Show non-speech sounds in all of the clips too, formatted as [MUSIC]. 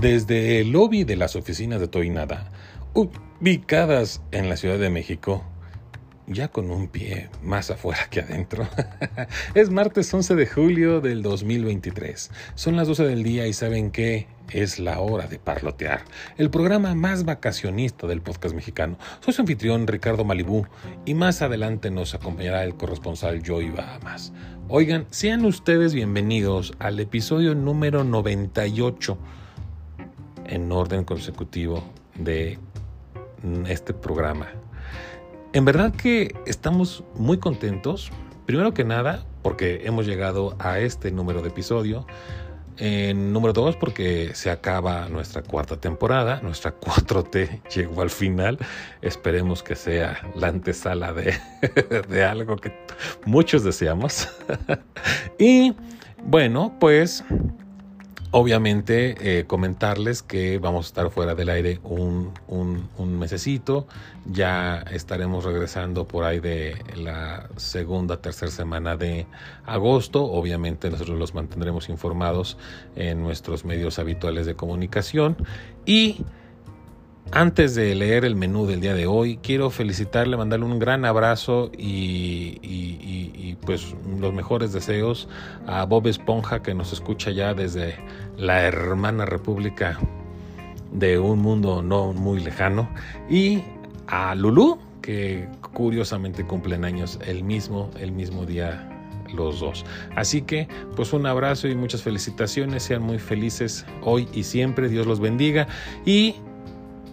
Desde el lobby de las oficinas de Toinada, ubicadas en la Ciudad de México, ya con un pie más afuera que adentro. [LAUGHS] es martes 11 de julio del 2023. Son las 12 del día y saben que es la hora de parlotear, el programa más vacacionista del podcast mexicano. Soy su anfitrión Ricardo Malibú y más adelante nos acompañará el corresponsal Joey Bahamas. Oigan, sean ustedes bienvenidos al episodio número 98 en orden consecutivo de este programa. En verdad que estamos muy contentos, primero que nada, porque hemos llegado a este número de episodio. En número dos, porque se acaba nuestra cuarta temporada, nuestra 4T [LAUGHS] llegó al final. Esperemos que sea la antesala de, [LAUGHS] de algo que muchos deseamos. [LAUGHS] y bueno, pues Obviamente, eh, comentarles que vamos a estar fuera del aire un, un, un, mesecito. Ya estaremos regresando por ahí de la segunda, tercera semana de agosto. Obviamente, nosotros los mantendremos informados en nuestros medios habituales de comunicación. Y antes de leer el menú del día de hoy, quiero felicitarle, mandarle un gran abrazo y, pues los mejores deseos a Bob Esponja que nos escucha ya desde la hermana república de un mundo no muy lejano y a Lulu que curiosamente cumplen años el mismo, el mismo día los dos. Así que, pues un abrazo y muchas felicitaciones, sean muy felices hoy y siempre, Dios los bendiga. Y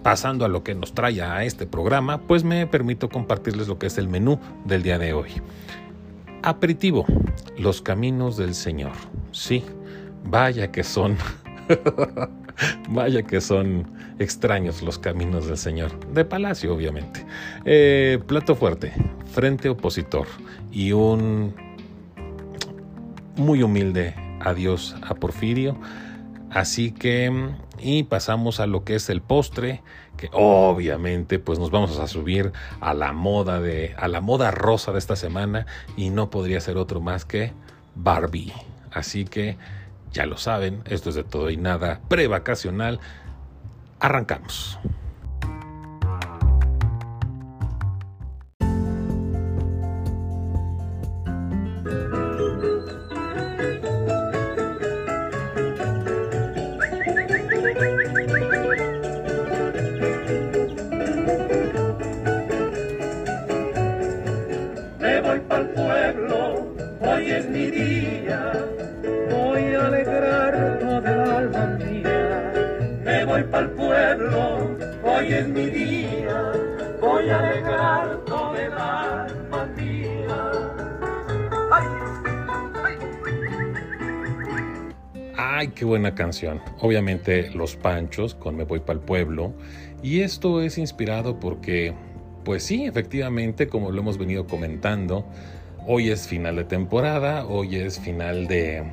pasando a lo que nos trae a este programa, pues me permito compartirles lo que es el menú del día de hoy. Aperitivo, los caminos del Señor. Sí, vaya que son, [LAUGHS] vaya que son extraños los caminos del Señor. De palacio, obviamente. Eh, plato fuerte, frente opositor y un muy humilde adiós a Porfirio. Así que y pasamos a lo que es el postre, que obviamente pues nos vamos a subir a la moda de a la moda rosa de esta semana y no podría ser otro más que Barbie. Así que ya lo saben, esto es de todo y nada prevacacional. Arrancamos. Qué buena canción. Obviamente Los Panchos con Me voy para el pueblo. Y esto es inspirado porque, pues sí, efectivamente, como lo hemos venido comentando, hoy es final de temporada, hoy es final de,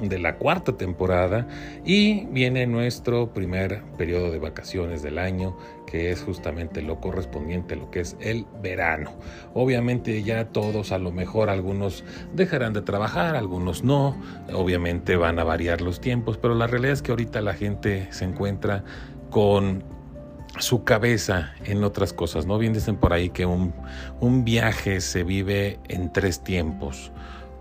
de la cuarta temporada y viene nuestro primer periodo de vacaciones del año que es justamente lo correspondiente lo que es el verano. Obviamente ya todos a lo mejor algunos dejarán de trabajar, algunos no, obviamente van a variar los tiempos, pero la realidad es que ahorita la gente se encuentra con su cabeza en otras cosas, ¿no? Bien dicen por ahí que un, un viaje se vive en tres tiempos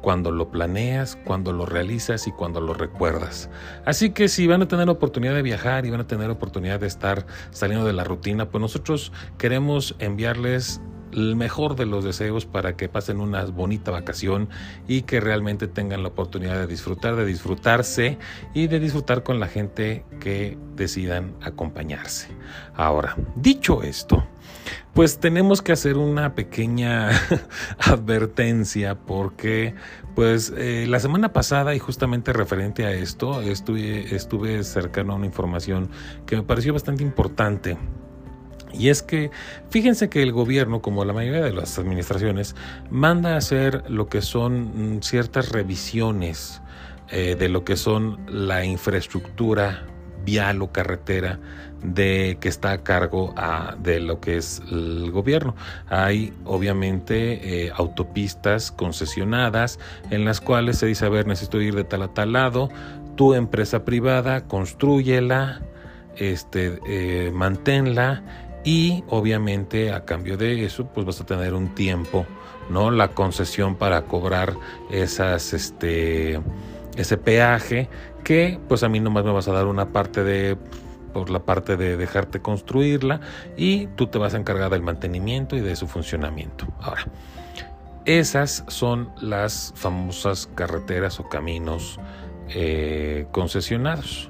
cuando lo planeas, cuando lo realizas y cuando lo recuerdas. Así que si van a tener oportunidad de viajar y van a tener oportunidad de estar saliendo de la rutina, pues nosotros queremos enviarles el mejor de los deseos para que pasen una bonita vacación y que realmente tengan la oportunidad de disfrutar, de disfrutarse y de disfrutar con la gente que decidan acompañarse. Ahora, dicho esto, pues tenemos que hacer una pequeña [LAUGHS] advertencia porque pues eh, la semana pasada y justamente referente a esto estuve, estuve cercano a una información que me pareció bastante importante. Y es que fíjense que el gobierno, como la mayoría de las administraciones, manda a hacer lo que son mm, ciertas revisiones eh, de lo que son la infraestructura vial o carretera de que está a cargo a, de lo que es el gobierno. Hay obviamente eh, autopistas concesionadas en las cuales se dice, a ver, necesito ir de tal a tal lado, tu empresa privada, construyela, este, eh, manténla y obviamente a cambio de eso pues vas a tener un tiempo, ¿no? La concesión para cobrar esas, este, ese peaje que pues a mí nomás me vas a dar una parte de por la parte de dejarte construirla y tú te vas a encargar del mantenimiento y de su funcionamiento. Ahora, esas son las famosas carreteras o caminos eh, concesionados.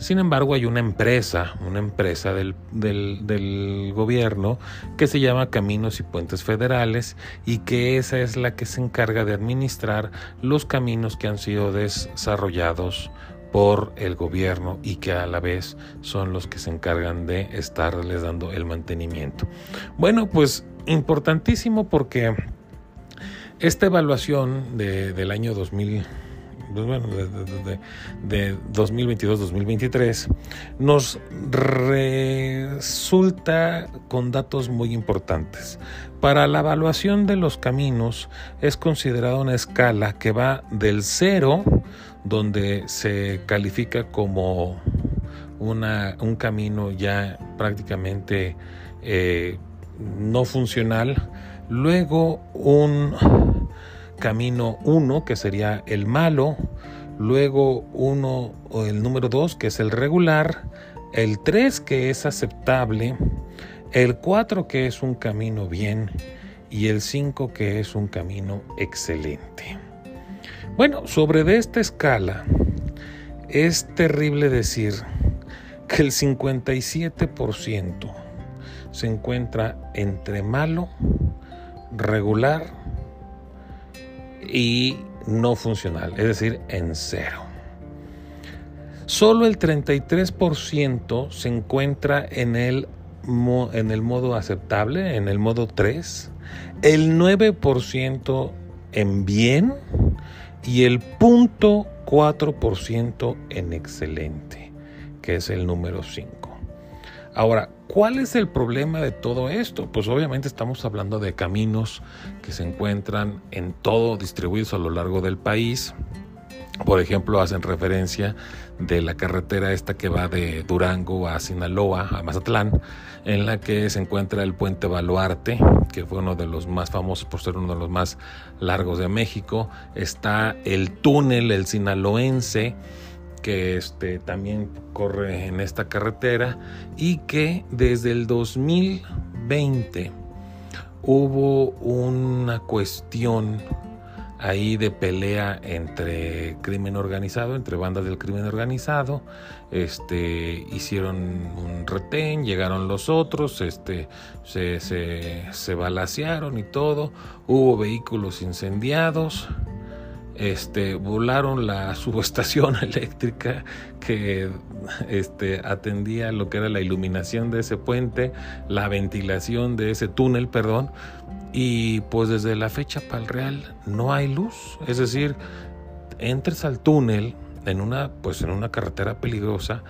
Sin embargo, hay una empresa, una empresa del, del, gobierno que se llama Caminos y Puentes Federales y que esa es la que se encarga de administrar los caminos que han sido desarrollados por el gobierno y que a la vez son los que se encargan de estarles dando el mantenimiento. Bueno, pues importantísimo porque esta evaluación de, del año 2000 pues bueno, de, de 2022-2023, nos resulta con datos muy importantes. Para la evaluación de los caminos es considerada una escala que va del cero donde se califica como una, un camino ya prácticamente eh, no funcional, luego un camino 1 que sería el malo, luego uno el número 2 que es el regular, el 3 que es aceptable, el 4 que es un camino bien. Y el 5 que es un camino excelente. Bueno, sobre de esta escala, es terrible decir que el 57% se encuentra entre malo, regular y no funcional, es decir, en cero. Solo el 33% se encuentra en el, en el modo aceptable, en el modo 3, el 9% en bien y el punto 4% en excelente, que es el número 5. Ahora, ¿cuál es el problema de todo esto? Pues obviamente estamos hablando de caminos que se encuentran en todo distribuidos a lo largo del país. Por ejemplo, hacen referencia de la carretera esta que va de Durango a Sinaloa, a Mazatlán, en la que se encuentra el puente Baluarte, que fue uno de los más famosos por ser uno de los más largos de México. Está el túnel, el sinaloense, que este, también corre en esta carretera y que desde el 2020 hubo una cuestión ahí de pelea entre crimen organizado, entre bandas del crimen organizado. Este, hicieron un retén, llegaron los otros, este, se, se, se balacearon y todo. Hubo vehículos incendiados. Este, volaron la [LAUGHS] subestación eléctrica que este, atendía lo que era la iluminación de ese puente, la ventilación de ese túnel, perdón, y pues desde la fecha para el Real no hay luz. Es decir, entres al túnel en una, pues en una carretera peligrosa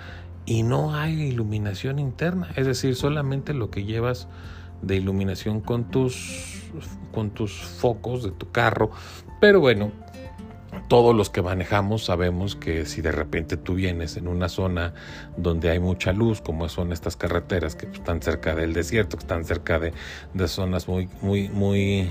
y no hay iluminación interna. Es decir, solamente lo que llevas de iluminación con tus, con tus focos de tu carro. Pero bueno, todos los que manejamos sabemos que si de repente tú vienes en una zona donde hay mucha luz, como son estas carreteras que están cerca del desierto, que están cerca de, zonas muy, muy, muy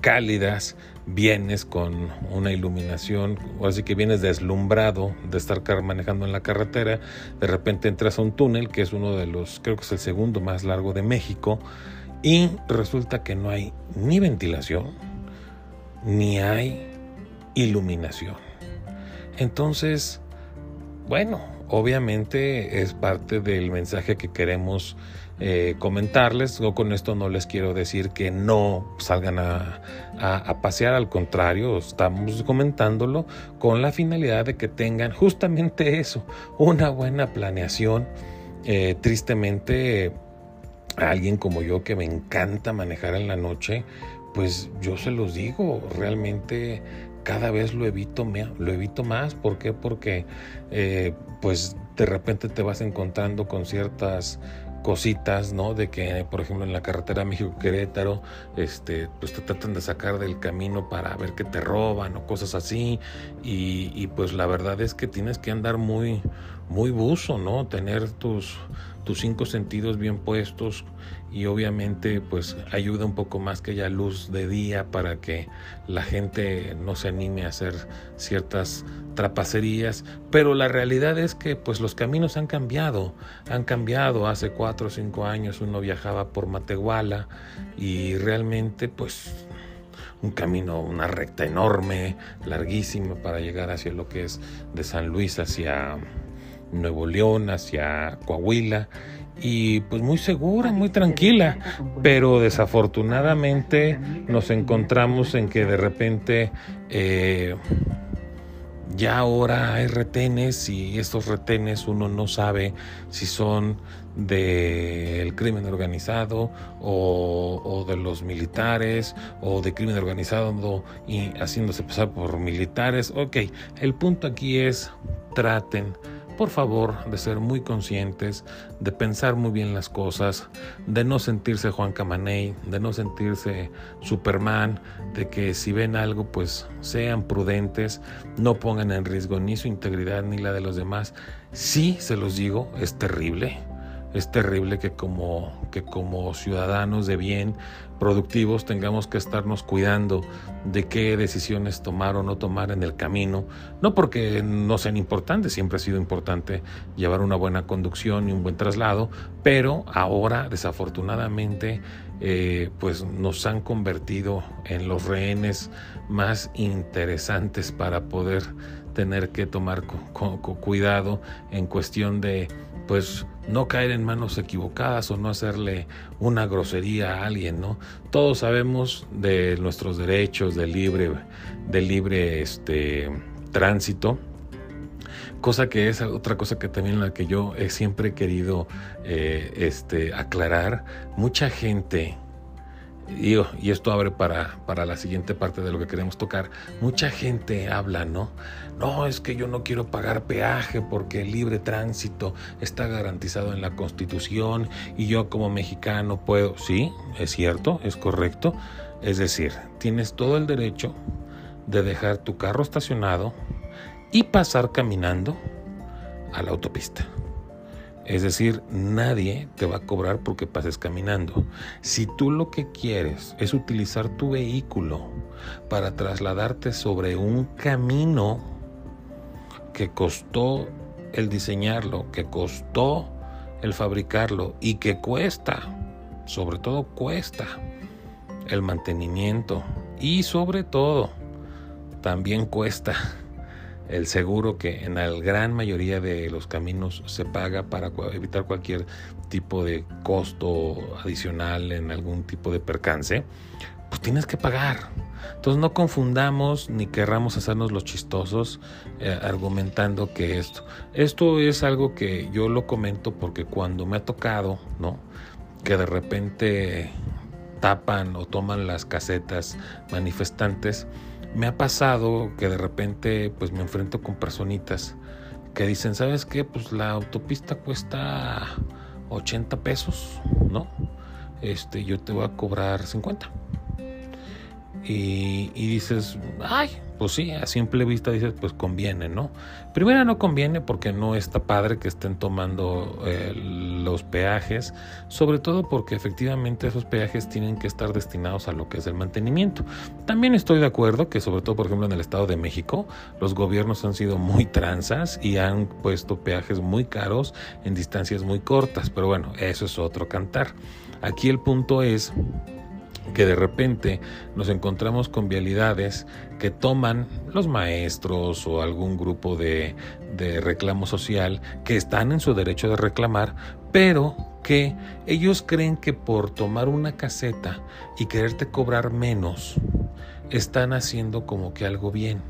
cálidas, vienes con una iluminación, así que vienes deslumbrado de estar manejando en la carretera, de repente entras a un túnel que es uno de los, creo que es el segundo más largo de México, y resulta que no hay ni ventilación, ni hay iluminación. Entonces, bueno, obviamente es parte del mensaje que queremos eh, comentarles. Yo con esto no les quiero decir que no salgan a, pasear, al contrario, estamos comentándolo con la finalidad de que tengan justamente eso, una buena planeación. Eh, tristemente, alguien como yo que me encanta manejar en la noche, pues yo se los digo, realmente cada vez lo evito, lo evito más. ¿Por qué? Porque eh, pues de repente te vas encontrando con ciertas cositas, ¿no? De que, por ejemplo, en la carretera México-Querétaro, este, pues te tratan de sacar del camino para ver que te roban o cosas así. Y, pues la verdad es que tienes que andar muy, muy buzo, ¿no? Tener tus, tus cinco sentidos bien puestos y obviamente pues ayuda un poco más que haya luz de día para que la gente no se anime a hacer ciertas trapacerías, pero la realidad es que pues los caminos han cambiado, han cambiado, hace cuatro o cinco años uno viajaba por Matehuala y realmente pues un camino, una recta enorme, larguísima para llegar hacia lo que es de San Luis hacia Nuevo León, hacia Coahuila y pues muy segura, muy tranquila, pero desafortunadamente nos encontramos en que de repente eh, ya ahora hay retenes y estos retenes uno no sabe si son del crimen organizado o, o, de los militares o de crimen organizado y haciéndose pasar por militares. Ok, el punto aquí es traten por favor, de ser muy conscientes, de pensar muy bien las cosas, de no sentirse Juan Camaney, de no sentirse Superman, de que si ven algo, pues sean prudentes, no pongan en riesgo ni su integridad ni la de los demás. Sí, se los digo, es terrible es terrible que como, que como ciudadanos de bien, productivos, tengamos que estarnos cuidando de qué decisiones tomar o no tomar en el camino. No porque no sean importantes, siempre ha sido importante llevar una buena conducción y un buen traslado, pero ahora desafortunadamente eh, pues nos han convertido en los rehenes más interesantes para poder tener que tomar cuidado en cuestión de pues no caer en manos equivocadas o no hacerle una grosería a alguien, ¿no? Todos sabemos de nuestros derechos de libre, de libre este, tránsito, cosa que es otra cosa que también la que yo he siempre querido eh, este, aclarar. Mucha gente y, esto abre para, para la siguiente parte de lo que queremos tocar. Mucha gente habla, ¿no? No, es que yo no quiero pagar peaje porque el libre tránsito está garantizado en la Constitución y yo como mexicano puedo. Sí, es cierto, es correcto. Es decir, tienes todo el derecho de dejar tu carro estacionado y pasar caminando a la autopista. Es decir, nadie te va a cobrar porque pases caminando. Si tú lo que quieres es utilizar tu vehículo para trasladarte sobre un camino que costó el diseñarlo, que costó el fabricarlo y que cuesta, sobre todo cuesta el mantenimiento y sobre todo también cuesta el seguro que en la gran mayoría de los caminos se paga para evitar cualquier tipo de costo adicional en algún tipo de percance, pues tienes que pagar. Entonces no confundamos ni querramos hacernos los chistosos eh, argumentando que esto. Esto es algo que yo lo comento porque cuando me ha tocado, ¿no? Que de repente tapan o toman las casetas manifestantes, me ha pasado que de repente pues me enfrento con personitas que dicen, ¿sabes qué? Pues la autopista cuesta 80 pesos, ¿no? Este, yo te voy a cobrar 50. Y, y dices, ay, pues sí, a simple vista dices, pues conviene, ¿no? Primero no conviene porque no está padre que estén tomando eh, los peajes, sobre todo porque efectivamente esos peajes tienen que estar destinados a lo que es el mantenimiento. También estoy de acuerdo que sobre todo, por ejemplo, en el Estado de México, los gobiernos han sido muy tranzas y han puesto peajes muy caros en distancias muy cortas, pero bueno, eso es otro cantar. Aquí el punto es que de repente nos encontramos con vialidades que toman los maestros o algún grupo de, de, reclamo social que están en su derecho de reclamar, pero que ellos creen que por tomar una caseta y quererte cobrar menos, están haciendo como que algo bien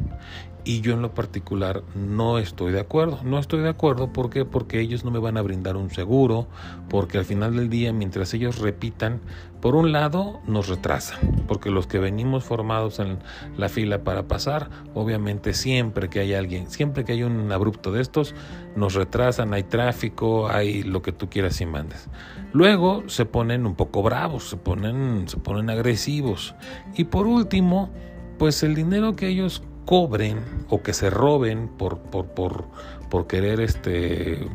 y yo en lo particular no estoy de acuerdo. No estoy de acuerdo ¿por porque ellos no me van a brindar un seguro, porque al final del día mientras ellos repitan, por un lado nos retrasan, porque los que venimos formados en la fila para pasar, obviamente siempre que hay alguien, siempre que hay un abrupto de estos, nos retrasan, hay tráfico, hay lo que tú quieras y mandes. Luego se ponen un poco bravos, se ponen, se ponen agresivos. Y por último, pues el dinero que ellos cobren o que se roben por, por, por, por querer este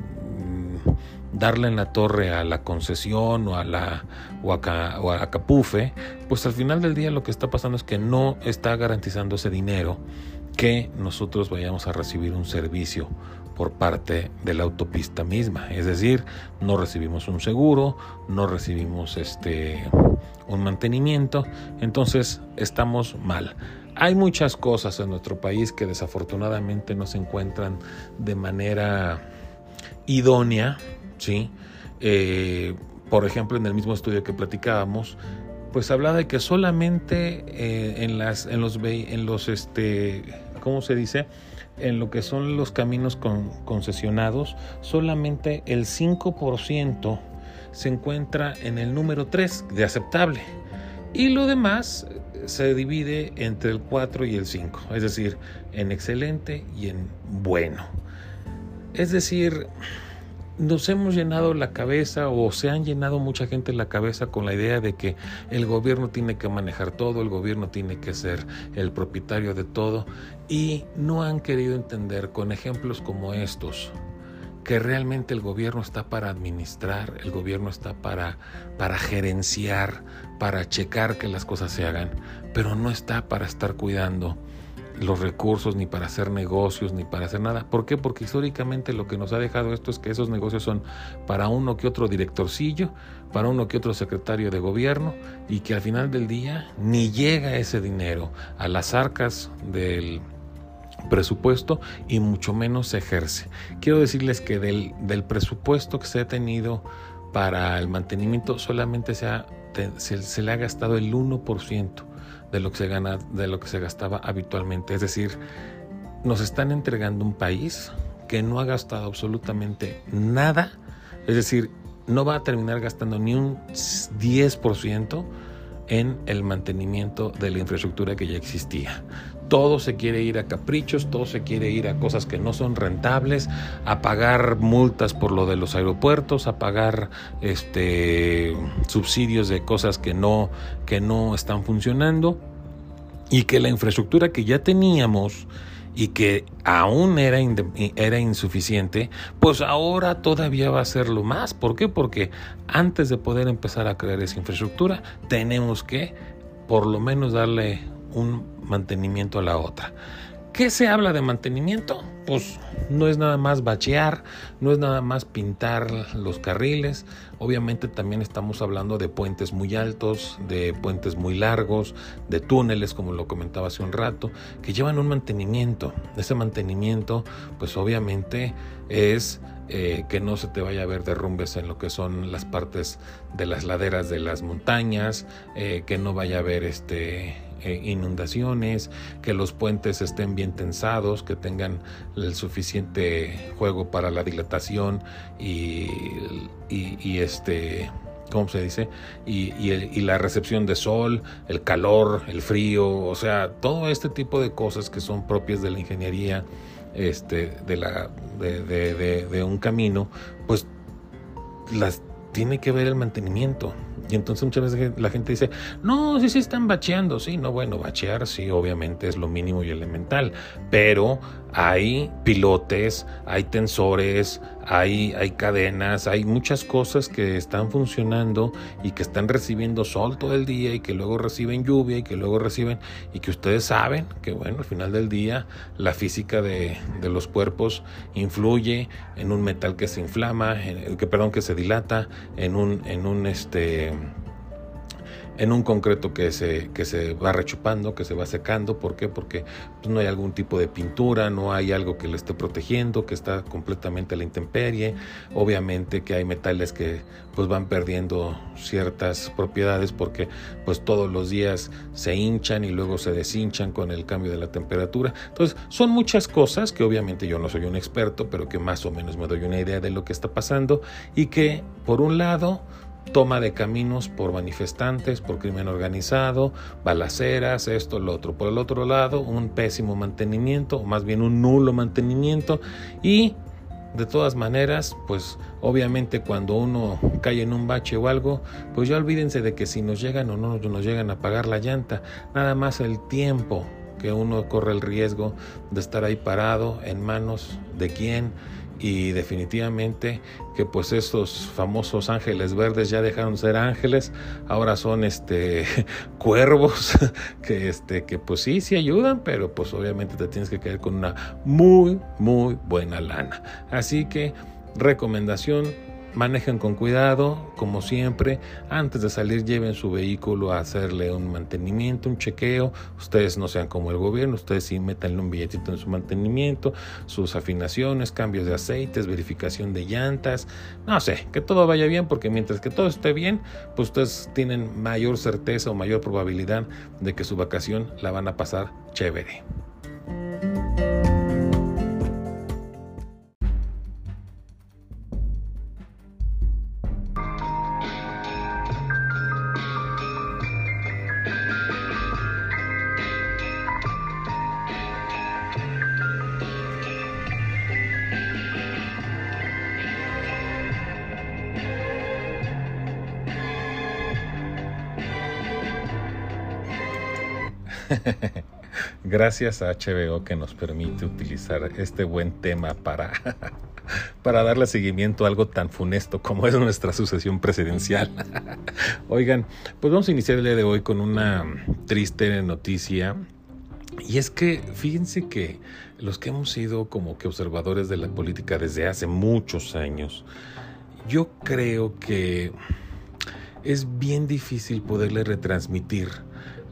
darle en la torre a la concesión o a la o a, Capufe, pues al final del día lo que está pasando es que no está garantizando ese dinero que nosotros vayamos a recibir un servicio por parte de la autopista misma, es decir, no recibimos un seguro, no recibimos este un mantenimiento, entonces estamos mal. Hay muchas cosas en nuestro país que desafortunadamente no se encuentran de manera idónea ¿sí? Eh, por ejemplo, en el mismo estudio que platicábamos, pues habla de que solamente eh, en, las, en los, en los este, ¿cómo se dice? En lo que son los caminos concesionados, solamente el 5% se encuentra en el número 3 de aceptable. Y lo demás se divide entre el 4 y el 5, es decir, en excelente y en bueno. Es decir, nos hemos llenado la cabeza o se han llenado mucha gente la cabeza con la idea de que el gobierno tiene que manejar todo, el gobierno tiene que ser el propietario de todo y no han querido entender con ejemplos como estos que realmente el gobierno está para administrar, el gobierno está para, para gerenciar, para checar que las cosas se hagan, pero no está para estar cuidando los recursos ni para hacer negocios ni para hacer nada. ¿Por qué? Porque históricamente lo que nos ha dejado esto es que esos negocios son para uno que otro directorcillo, para uno que otro secretario de gobierno y que al final del día ni llega ese dinero a las arcas del presupuesto y mucho menos se ejerce. Quiero decirles que del, del presupuesto que se ha tenido para el mantenimiento solamente se, ha, se, se le ha gastado el 1% de lo que se gana, de lo que se gastaba habitualmente. Es decir, nos están entregando un país que no ha gastado absolutamente nada, es decir, no va a terminar gastando ni un 10% en el mantenimiento de la infraestructura que ya existía. Todo se quiere ir a caprichos, todo se quiere ir a cosas que no son rentables, a pagar multas por lo de los aeropuertos, a pagar este subsidios de cosas que no que no están funcionando y que la infraestructura que ya teníamos y que aún era, era insuficiente, pues ahora todavía va a ser lo más. ¿Por qué? Porque antes de poder empezar a crear esa infraestructura, tenemos que por lo menos darle un mantenimiento a la otra. ¿Qué se habla de mantenimiento? Pues no es nada más bachear, no es nada más pintar los carriles. Obviamente también estamos hablando de puentes muy altos, de puentes muy largos, de túneles, como lo comentaba hace un rato, que llevan un mantenimiento. Ese mantenimiento, pues obviamente es eh, que no se te vaya a ver derrumbes en lo que son las partes de las laderas de las montañas, eh, que no vaya a haber este eh, inundaciones, que los puentes estén bien tensados, que tengan el suficiente juego para la dilatación y, y, este, ¿cómo se dice? Y, y, la recepción de sol, el calor, el frío, o sea, todo este tipo de cosas que son propias de la ingeniería este, de, la, de, de, de un camino, pues las tiene que ver el mantenimiento. Y entonces muchas veces la gente dice, no, sí, sí están bacheando. Sí, no, bueno, bachear sí, obviamente es lo mínimo y elemental. Pero hay pilotes, hay tensores, hay, hay cadenas, hay muchas cosas que están funcionando y que están recibiendo sol todo el día y que luego reciben lluvia y que luego reciben y que ustedes saben que bueno, al final del día la física de, los cuerpos influye en un metal que se inflama, en, que perdón, que se dilata, en un, en un este en un concreto que se, que se va rechupando, que se va secando. ¿Por qué? Porque pues, no hay algún tipo de pintura, no hay algo que le esté protegiendo, que está completamente a la intemperie. Obviamente que hay metales que pues van perdiendo ciertas propiedades porque pues todos los días se hinchan y luego se deshinchan con el cambio de la temperatura. Entonces son muchas cosas que obviamente yo no soy un experto, pero que más o menos me doy una idea de lo que está pasando y que por un lado toma de caminos por manifestantes, por crimen organizado, balaceras, esto, lo otro. Por el otro lado, un pésimo mantenimiento, o más bien un nulo mantenimiento y de todas maneras, pues obviamente cuando uno cae en un bache o algo, pues ya olvídense de que si nos llegan o no nos llegan a pagar la llanta, nada más el tiempo que uno corre el riesgo de estar ahí parado en manos de quién y definitivamente que pues estos famosos ángeles verdes ya dejaron de ser ángeles, ahora son este [LAUGHS] cuervos [LAUGHS] que este que pues sí sí ayudan, pero pues obviamente te tienes que caer con una muy muy buena lana. Así que recomendación Manejen con cuidado, como siempre. Antes de salir, lleven su vehículo a hacerle un mantenimiento, un chequeo. Ustedes no sean como el gobierno, ustedes sí métanle un billetito en su mantenimiento, sus afinaciones, cambios de aceites, verificación de llantas. No sé, que todo vaya bien, porque mientras que todo esté bien, pues ustedes tienen mayor certeza o mayor probabilidad de que su vacación la van a pasar chévere. [LAUGHS] Gracias a HBO que nos permite utilizar este buen tema para, [LAUGHS] para darle seguimiento a algo tan funesto como es nuestra sucesión presidencial. [LAUGHS] Oigan, pues vamos a iniciar el día de hoy con una triste noticia. Y es que fíjense que los que hemos sido como que observadores de la política desde hace muchos años, yo creo que es bien difícil poderle retransmitir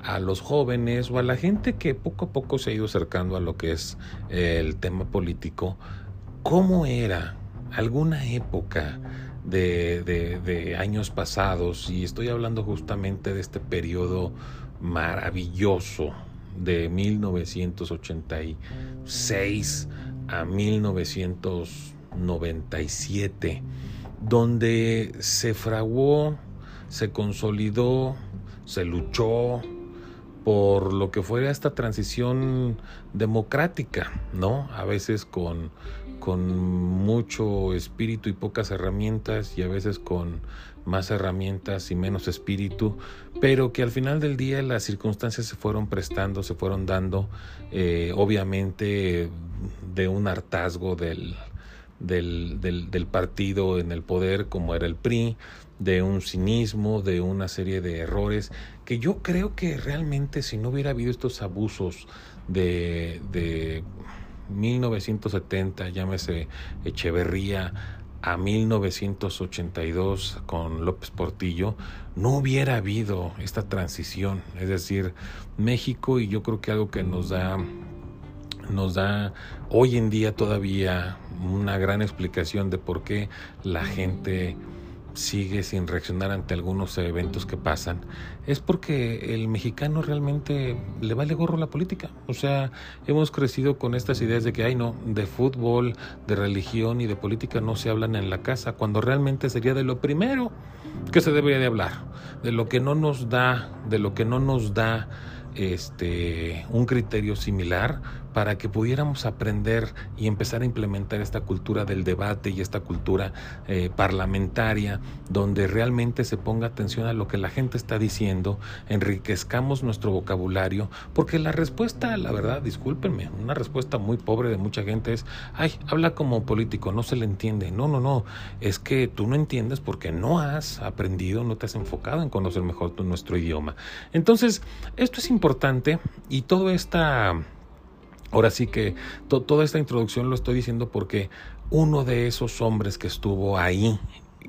a los jóvenes o a la gente que poco a poco se ha ido acercando a lo que es el tema político, cómo era alguna época de, de, años pasados, y estoy hablando justamente de este periodo maravilloso de 1986 a 1997, donde se fraguó, se consolidó, se luchó, por lo que fuera esta transición democrática, ¿no? A veces con, con mucho espíritu y pocas herramientas y a veces con más herramientas y menos espíritu, pero que al final del día las circunstancias se fueron prestando, se fueron dando, eh, obviamente de un hartazgo del, del, del, del partido en el poder como era el PRI, de un cinismo, de una serie de errores, que yo creo que realmente si no hubiera habido estos abusos de, de 1970, llámese Echeverría, a 1982 con López Portillo, no hubiera habido esta transición. Es decir, México, y yo creo que algo que nos da, nos da hoy en día todavía una gran explicación de por qué la gente sigue sin reaccionar ante algunos eventos que pasan, es porque el mexicano realmente le vale gorro la política. O sea, hemos crecido con estas ideas de que, ay no, de fútbol, de religión y de política no se hablan en la casa, cuando realmente sería de lo primero que se debería de hablar, de lo que no nos da, de lo que no nos da este un criterio similar para que pudiéramos aprender y empezar a implementar esta cultura del debate y esta cultura eh, parlamentaria, donde realmente se ponga atención a lo que la gente está diciendo, enriquezcamos nuestro vocabulario, porque la respuesta, la verdad, discúlpenme, una respuesta muy pobre de mucha gente es, ay, habla como político, no se le entiende. No, no, no, es que tú no entiendes porque no has aprendido, no te has enfocado en conocer mejor nuestro idioma. Entonces, esto es importante y toda esta Ahora sí que toda esta introducción lo estoy diciendo porque uno de esos hombres que estuvo ahí,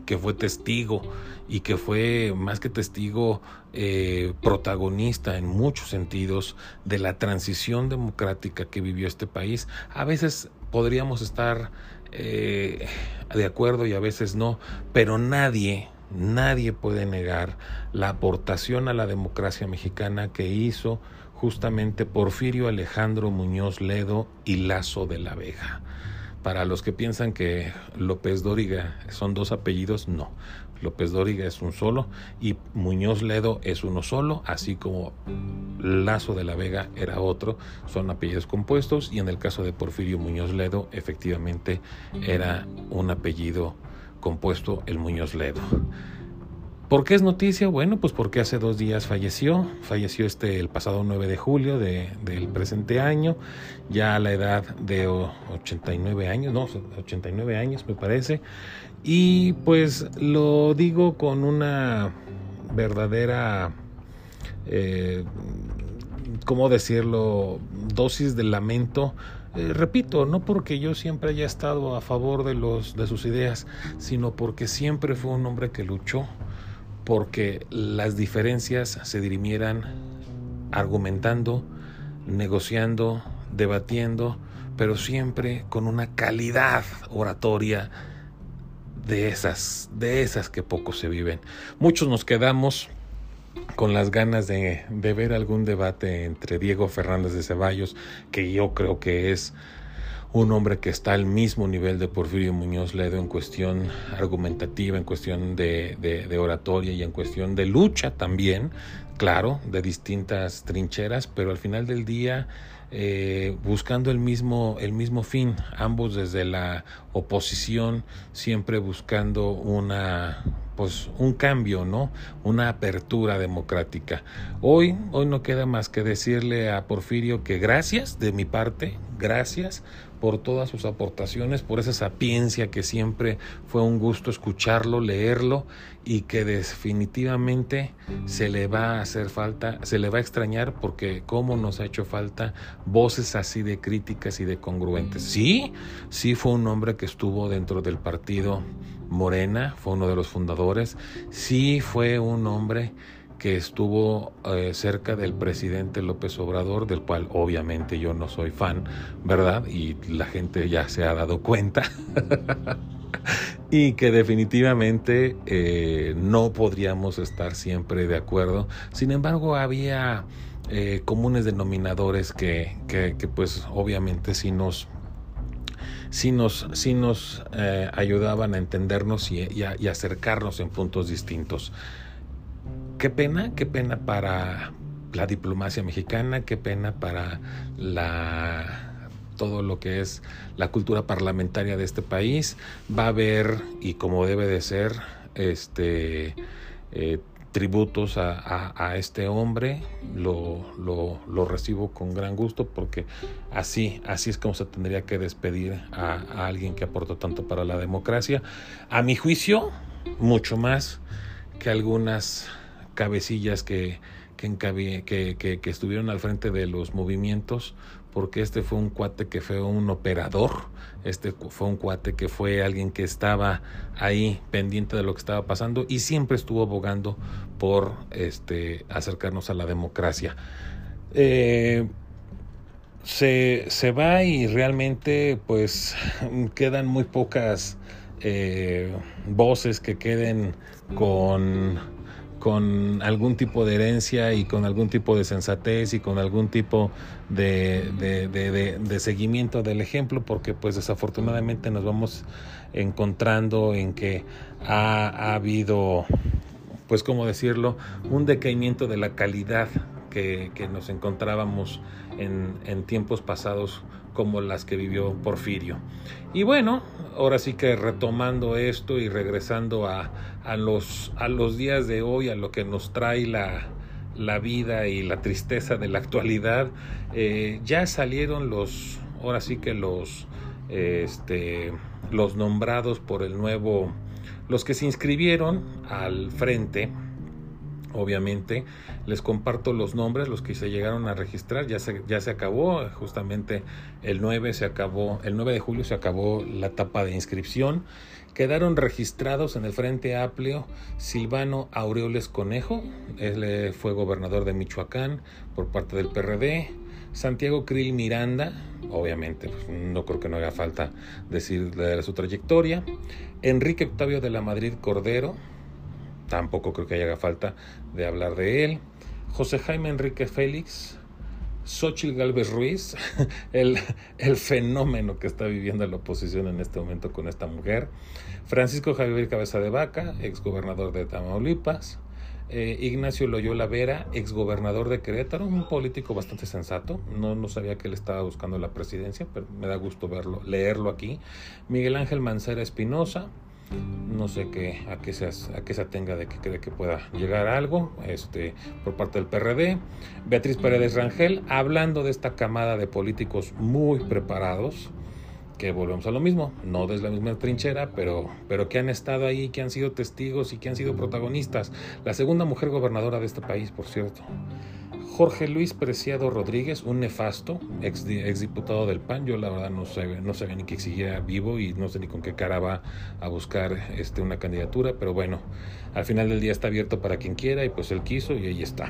que fue testigo y que fue más que testigo eh, protagonista en muchos sentidos de la transición democrática que vivió este país, a veces podríamos estar eh, de acuerdo y a veces no, pero nadie, nadie puede negar la aportación a la democracia mexicana que hizo justamente Porfirio Alejandro Muñoz Ledo y Lazo de la Vega. Para los que piensan que López Dóriga son dos apellidos, no. López Dóriga es un solo y Muñoz Ledo es uno solo, así como Lazo de la Vega era otro, son apellidos compuestos y en el caso de Porfirio Muñoz Ledo efectivamente era un apellido compuesto el Muñoz Ledo. ¿Por qué es noticia? Bueno, pues porque hace dos días falleció, falleció este el pasado 9 de julio de, del presente año, ya a la edad de 89 años, no, 89 años me parece, y pues lo digo con una verdadera, eh, ¿cómo decirlo?, dosis de lamento eh, repito, no porque yo siempre haya estado a favor de, los, de sus ideas, sino porque siempre fue un hombre que luchó porque las diferencias se dirimieran argumentando, negociando, debatiendo, pero siempre con una calidad oratoria de esas, de esas que poco se viven. Muchos nos quedamos con las ganas de, de, ver algún debate entre Diego Fernández de Ceballos, que yo creo que es un hombre que está al mismo nivel de Porfirio Muñoz Ledo en cuestión argumentativa, en cuestión de, de, oratoria y en cuestión de lucha también, claro, de distintas trincheras, pero al final del día eh, buscando el mismo, el mismo fin, ambos desde la oposición, siempre buscando una pues un cambio, ¿no? Una apertura democrática. Hoy, hoy no queda más que decirle a Porfirio que gracias de mi parte, gracias por todas sus aportaciones, por esa sapiencia que siempre fue un gusto escucharlo, leerlo y que definitivamente se le va a hacer falta, se le va a extrañar porque cómo nos ha hecho falta voces así de críticas y de congruentes. Sí, sí fue un hombre que estuvo dentro del partido Morena, fue uno de los fundadores, sí fue un hombre que estuvo eh, cerca del presidente López Obrador, del cual obviamente yo no soy fan, ¿verdad? Y la gente ya se ha dado cuenta. [LAUGHS] y que definitivamente eh, no podríamos estar siempre de acuerdo. Sin embargo, había eh, comunes denominadores que, que, pues obviamente sí nos nos, nos ayudaban a entendernos y, a, y, acercarnos en puntos distintos. Qué pena, qué pena para la diplomacia mexicana, qué pena para la todo lo que es la cultura parlamentaria de este país. Va a haber, y como debe de ser, este eh, tributos a, este hombre. Lo, lo, lo, recibo con gran gusto porque así, así es como se tendría que despedir a, a alguien que aportó tanto para la democracia. A mi juicio, mucho más que algunas cabecillas que, que, estuvieron al frente de los movimientos, porque este fue un cuate que fue un operador, este fue un cuate que fue alguien que estaba ahí pendiente de lo que estaba pasando y siempre estuvo abogando por este, acercarnos a la democracia. Eh, se, se, va y realmente pues [LAUGHS] quedan muy pocas eh, voces que queden con con algún tipo de herencia y con algún tipo de sensatez y con algún tipo de, de, seguimiento del ejemplo, porque pues desafortunadamente nos vamos encontrando en que ha, ha habido, pues como decirlo, un decaimiento de la calidad que, que nos encontrábamos en, en tiempos pasados como las que vivió Porfirio. Y bueno, ahora sí que retomando esto y regresando a, a, los, a los días de hoy, a lo que nos trae la, la vida y la tristeza de la actualidad, eh, ya salieron los, ahora sí que los, este, los nombrados por el nuevo, los que se inscribieron al frente obviamente. Les comparto los nombres, los que se llegaron a registrar, ya se, ya se acabó, justamente el 9 se acabó, el 9 de julio se acabó la etapa de inscripción. Quedaron registrados en el Frente Amplio Silvano Aureoles Conejo, él fue gobernador de Michoacán por parte del PRD. Santiago Krill Miranda, obviamente, pues, no creo que no haga falta decir de su trayectoria. Enrique Octavio de la Madrid Cordero, tampoco creo que haya falta de hablar de él. José Jaime Enrique Félix, Xochitl Galvez Ruiz, [LAUGHS] el, el, fenómeno que está viviendo la oposición en este momento con esta mujer. Francisco Javier Cabeza de Vaca, exgobernador de Tamaulipas. Eh, Ignacio Loyola Vera, exgobernador de Querétaro, un político bastante sensato. No, no sabía que él estaba buscando la presidencia, pero me da gusto verlo, leerlo aquí. Miguel Ángel Mancera Espinosa, no sé qué, a qué se, a qué se atenga de que cree que pueda llegar a algo este, por parte del PRD. Beatriz Paredes Rangel, hablando de esta camada de políticos muy preparados, que volvemos a lo mismo, no desde la misma trinchera, pero, pero que han estado ahí, que han sido testigos y que han sido protagonistas. La segunda mujer gobernadora de este país, por cierto. Jorge Luis Preciado Rodríguez, un nefasto, ex, diputado del PAN. Yo la verdad no sabía, no ni que exigiera vivo y no sé ni con qué cara va a buscar este, una candidatura, pero bueno, al final del día está abierto para quien quiera y pues él quiso y ahí está.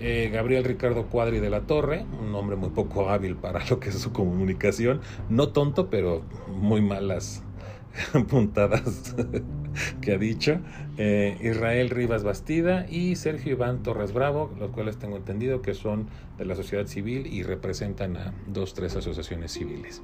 Eh, Gabriel Ricardo Cuadri de la Torre, un hombre muy poco hábil para [LAUGHS] lo que es su comunicación, no tonto, pero muy malas [LAUGHS] puntadas que ha dicho. Eh, Israel Rivas Bastida y Sergio Iván Torres Bravo, los cuales tengo entendido que son de la sociedad civil y representan a dos, tres asociaciones civiles.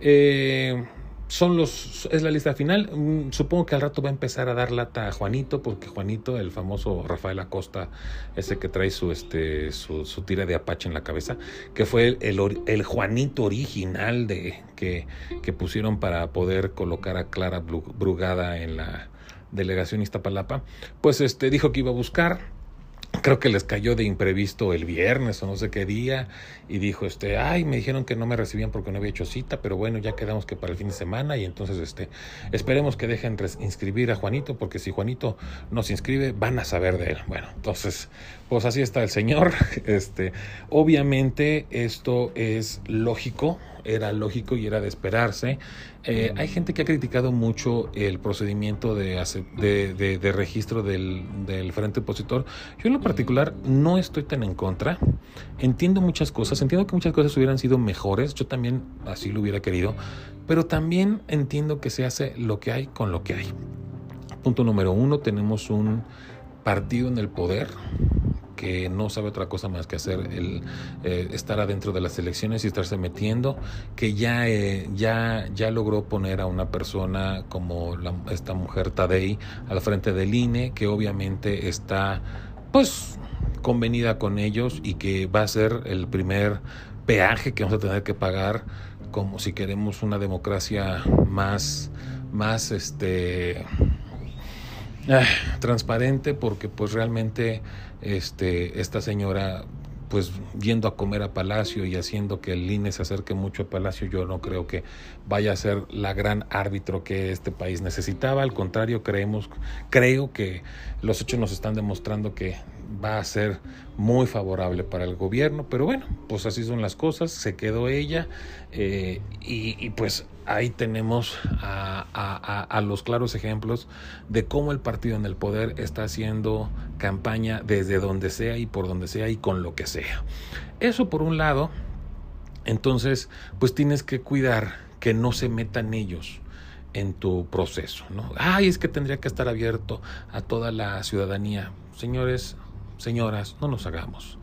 Eh, son los, es la lista final. Mm, supongo que al rato va a empezar a dar lata a Juanito, porque Juanito, el famoso Rafael Acosta, ese que trae su, este, su, tira de Apache en la cabeza, que fue el, el, Juanito original de, que, que, pusieron para poder colocar a Clara Brugada en la delegación Iztapalapa, pues este, dijo que iba a buscar creo que les cayó de imprevisto el viernes o no sé qué día y dijo este ay me dijeron que no me recibían porque no había hecho cita pero bueno ya quedamos que para el fin de semana y entonces este esperemos que dejen inscribir a Juanito porque si Juanito no se inscribe van a saber de él bueno entonces pues así está el señor. [LAUGHS] Este obviamente esto es lógico era lógico y era de esperarse. Eh, hay gente que ha criticado mucho el procedimiento de, de, registro del, del, frente opositor. Yo en lo particular no estoy tan en contra. Entiendo muchas cosas, entiendo que muchas cosas hubieran sido mejores, yo también así lo hubiera querido, pero también entiendo que se hace lo que hay con lo que hay. Punto número uno, tenemos un partido en el poder que no sabe otra cosa más que hacer el eh, estar adentro de las elecciones y estarse metiendo, que ya, eh, ya, ya logró poner a una persona como esta mujer Tadei al frente del INE, que obviamente está pues convenida con ellos y que va a ser el primer peaje que vamos a tener que pagar como si queremos una democracia más más este transparente porque pues realmente este, esta señora pues yendo a comer a Palacio y haciendo que el INE se acerque mucho a Palacio, yo no creo que vaya a ser la gran árbitro que este país necesitaba. Al contrario, creemos, creo que los hechos nos están demostrando que va a ser muy favorable para el gobierno, pero bueno, pues así son las cosas, se quedó ella eh, y, pues ahí tenemos a, los claros ejemplos de cómo el partido en el poder está haciendo campaña desde donde sea y por donde sea y con lo que sea. Eso por un lado, entonces pues tienes que cuidar que no se metan ellos en tu proceso, ¿no? Ay, es que tendría que estar abierto a toda la ciudadanía. Señores, Señoras, no nos hagamos.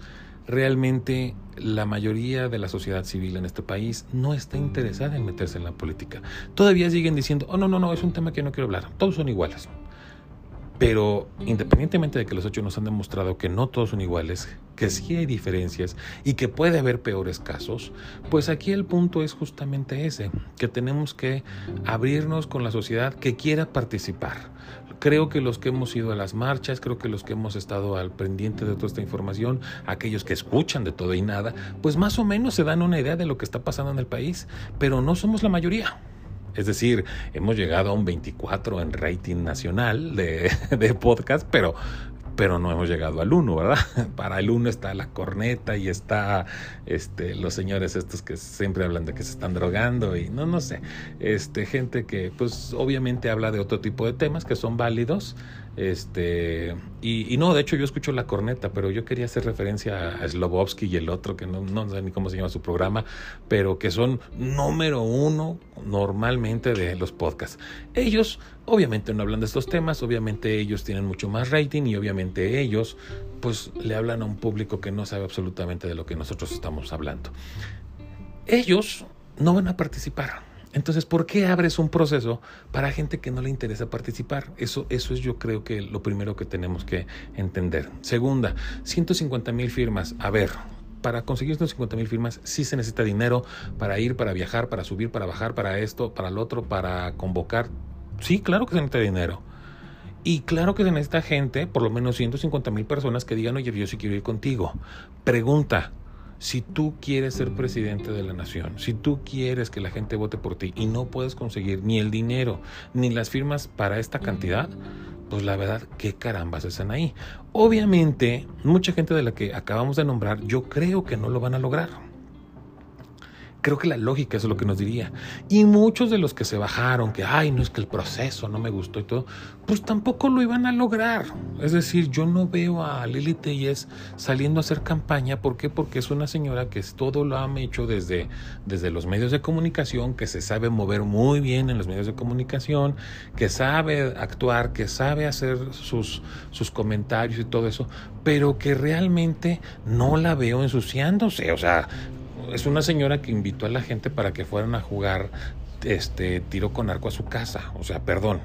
Realmente la mayoría de la sociedad civil en este país no está interesada en meterse en la política. Todavía siguen diciendo, oh no, no, no, es un tema que no quiero hablar. Todos son iguales. Pero independientemente de que los hechos nos han demostrado que no todos son iguales, que sí hay diferencias y que puede haber peores casos, pues aquí el punto es justamente ese, que tenemos que abrirnos con la sociedad que quiera participar. Creo que los que hemos ido a las marchas, creo que los que hemos estado al pendiente de toda esta información, aquellos que escuchan de todo y nada, pues más o menos se dan una idea de lo que está pasando en el país, pero no somos la mayoría. Es decir, hemos llegado a un 24 en rating nacional de, [LAUGHS] de podcast, pero pero no hemos llegado al uno, ¿verdad? [LAUGHS] Para el uno está la corneta y está este, los señores estos que siempre hablan de que se están drogando y no, no sé, este, gente que pues obviamente habla de otro tipo de temas que son válidos, este, y, no, de hecho yo escucho la corneta, pero yo quería hacer referencia a Slobovsky y el otro, que no, no sé ni cómo se llama su programa, pero que son número uno normalmente de los podcasts. Ellos obviamente no hablan de estos temas, obviamente ellos tienen mucho más rating y obviamente ellos pues le hablan a un público que no sabe absolutamente de lo que nosotros estamos hablando. Ellos no van a participar entonces, ¿por qué abres un proceso para gente que no le interesa participar? Eso, eso es yo creo que lo primero que tenemos que entender. Segunda, 150 mil firmas. A ver, para conseguir 150 mil firmas sí se necesita dinero para ir, para viajar, para subir, para bajar, para esto, para el otro, para convocar. Sí, claro que se necesita dinero. Y claro que se necesita gente, por lo menos 150 mil personas que digan, oye, yo sí quiero ir contigo. Pregunta, si tú quieres ser presidente de la nación, si tú quieres que la gente vote por ti y no puedes conseguir ni el dinero ni las firmas para esta cantidad, pues la verdad, ¿qué carambas están ahí? Obviamente, mucha gente de la que acabamos de nombrar, yo creo que no lo van a lograr. Creo que la lógica es lo que nos diría. Y muchos de los que se bajaron, que, ay, no es que el proceso no me gustó y todo, pues tampoco lo iban a lograr. Es decir, yo no veo a Lili Telles saliendo a hacer campaña. ¿Por qué? Porque es una señora que todo lo ha hecho desde, desde los medios de comunicación, que se sabe mover muy bien en los medios de comunicación, que sabe actuar, que sabe hacer sus, sus comentarios y todo eso, pero que realmente no la veo ensuciándose. O sea, es una señora que invitó a la gente para que fueran a jugar este tiro con arco a su casa. O sea, perdón.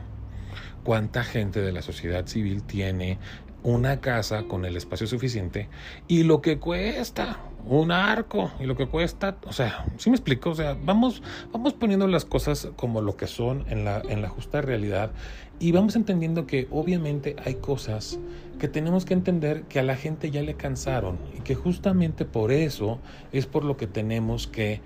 ¿Cuánta gente de la sociedad civil tiene una casa con el espacio suficiente y lo que cuesta un arco y lo que cuesta, o sea, ¿sí me explico? O sea, vamos, vamos poniendo las cosas como lo que son en la, en la justa realidad y vamos entendiendo que obviamente hay cosas que tenemos que entender que a la gente ya le cansaron y que justamente por eso es por lo que tenemos que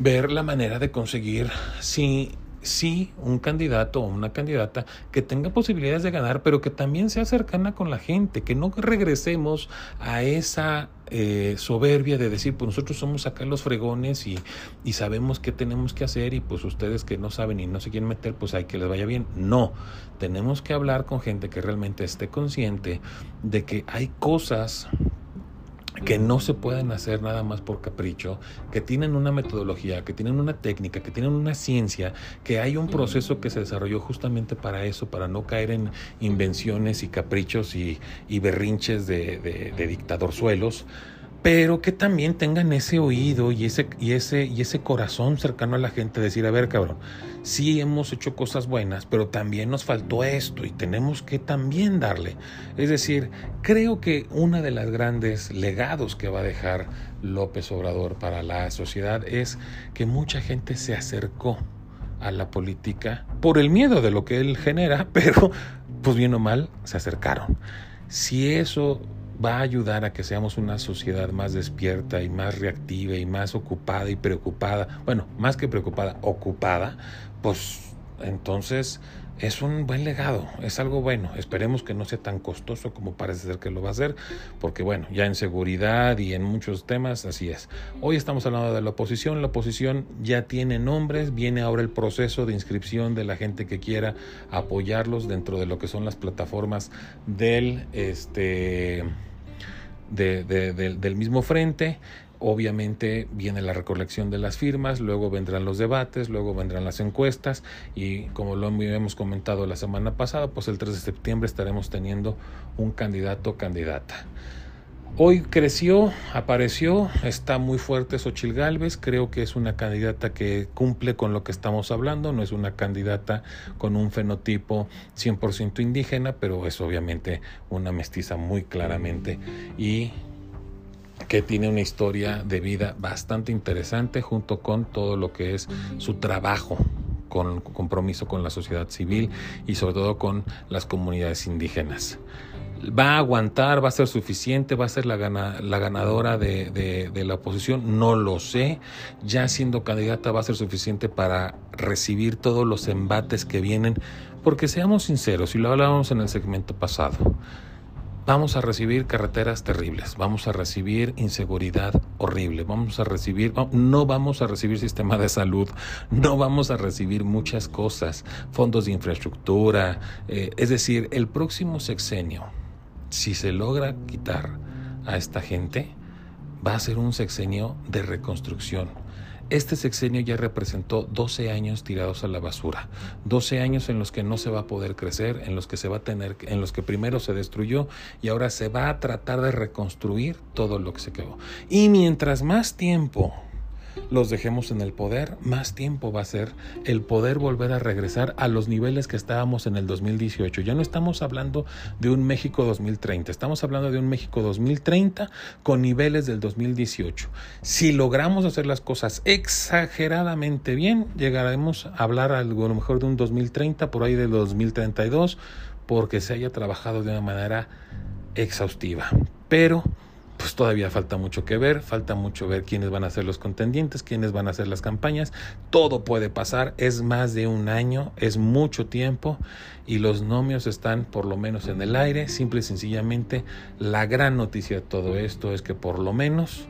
ver la manera de conseguir si sí un candidato o una candidata que tenga posibilidades de ganar, pero que también sea cercana con la gente, que no regresemos a esa eh, soberbia de decir, pues nosotros somos acá los fregones y, y sabemos qué tenemos que hacer y pues ustedes que no saben y no se quieren meter, pues hay que les vaya bien. No, tenemos que hablar con gente que realmente esté consciente de que hay cosas que no se pueden hacer nada más por capricho, que tienen una metodología, que tienen una técnica, que tienen una ciencia, que hay un proceso que se desarrolló justamente para eso, para no caer en invenciones y caprichos y, berrinches de, de, de dictadorzuelos pero que también tengan ese oído y ese, y ese, y ese corazón cercano a la gente, decir, a ver, cabrón, sí hemos hecho cosas buenas, pero también nos faltó esto y tenemos que también darle. Es decir, creo que una de las grandes legados que va a dejar López Obrador para la sociedad es que mucha gente se acercó a la política por el miedo de lo que él genera, [LAUGHS] pero pues bien o mal se acercaron. Si eso va a ayudar a que seamos una sociedad más despierta y más reactiva y más ocupada y preocupada, bueno, más que preocupada, ocupada, pues entonces es un buen legado, es algo bueno. Esperemos que no sea tan costoso como parece ser que lo va a ser, porque bueno, ya en seguridad y en muchos temas así es. Hoy estamos hablando de la oposición, la oposición ya tiene nombres, viene ahora el proceso de inscripción de la gente que quiera apoyarlos dentro de lo que son las plataformas del este del mismo frente. Obviamente viene la recolección de las firmas, luego vendrán los debates, luego vendrán las encuestas y como lo hemos comentado la semana pasada, pues el 3 de septiembre estaremos teniendo un candidato o candidata. Hoy creció, apareció, está muy fuerte Xochil Gálvez, creo que es una candidata que cumple con lo que estamos hablando, no es una candidata con un fenotipo 100% indígena, pero es obviamente una mestiza muy claramente y que tiene una historia de vida bastante interesante junto con todo lo que es su trabajo con compromiso con la sociedad civil y sobre todo con las comunidades indígenas. Va a aguantar, va a ser suficiente, va a ser la, ganadora de, la oposición, no lo sé. Ya siendo candidata va a ser suficiente para recibir todos los embates que vienen, porque seamos sinceros, y lo hablábamos en el segmento pasado, vamos a recibir carreteras terribles, vamos a recibir inseguridad horrible, vamos a recibir, no vamos a recibir sistema de salud, no vamos a recibir muchas cosas, fondos de infraestructura, eh, es decir, el próximo sexenio si se logra quitar a esta gente, va a ser un sexenio de reconstrucción. Este sexenio ya representó 12 años tirados a la basura, 12 años en los que no se va a poder crecer, en los que se va a tener, en los que primero se destruyó y ahora se va a tratar de reconstruir todo lo que se quedó. Y mientras más tiempo los dejemos en el poder, más tiempo va a ser el poder volver a regresar a los niveles que estábamos en el 2018. Ya no estamos hablando de un México 2030, estamos hablando de un México 2030 con niveles del 2018. Si logramos hacer las cosas exageradamente bien, llegaremos a hablar algo a lo mejor de un 2030 por ahí del 2032 porque se haya trabajado de una manera exhaustiva. Pero pues todavía falta mucho que ver, falta mucho ver quiénes van a ser los contendientes, quiénes van a hacer las campañas, todo puede pasar, es más de un año, es mucho tiempo y los nomios están por lo menos en el aire, simple y sencillamente la gran noticia de todo esto es que por lo menos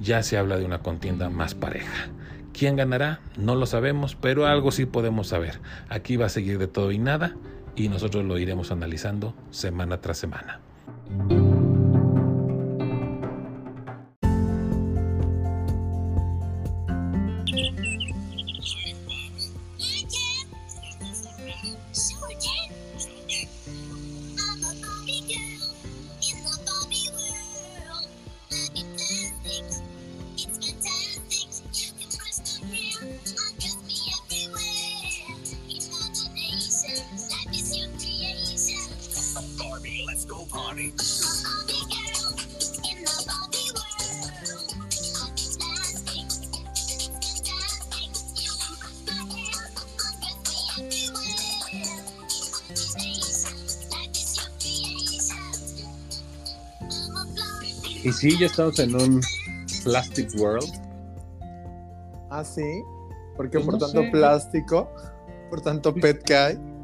ya se habla de una contienda más pareja. ¿Quién ganará? No lo sabemos, pero algo sí podemos saber. Aquí va a seguir de todo y nada y nosotros lo iremos analizando semana tras semana. Y sí, ya estamos en un Plastic World. Ah, sí. ¿Por qué? Pues por tanto plástico, por tanto PET que hay.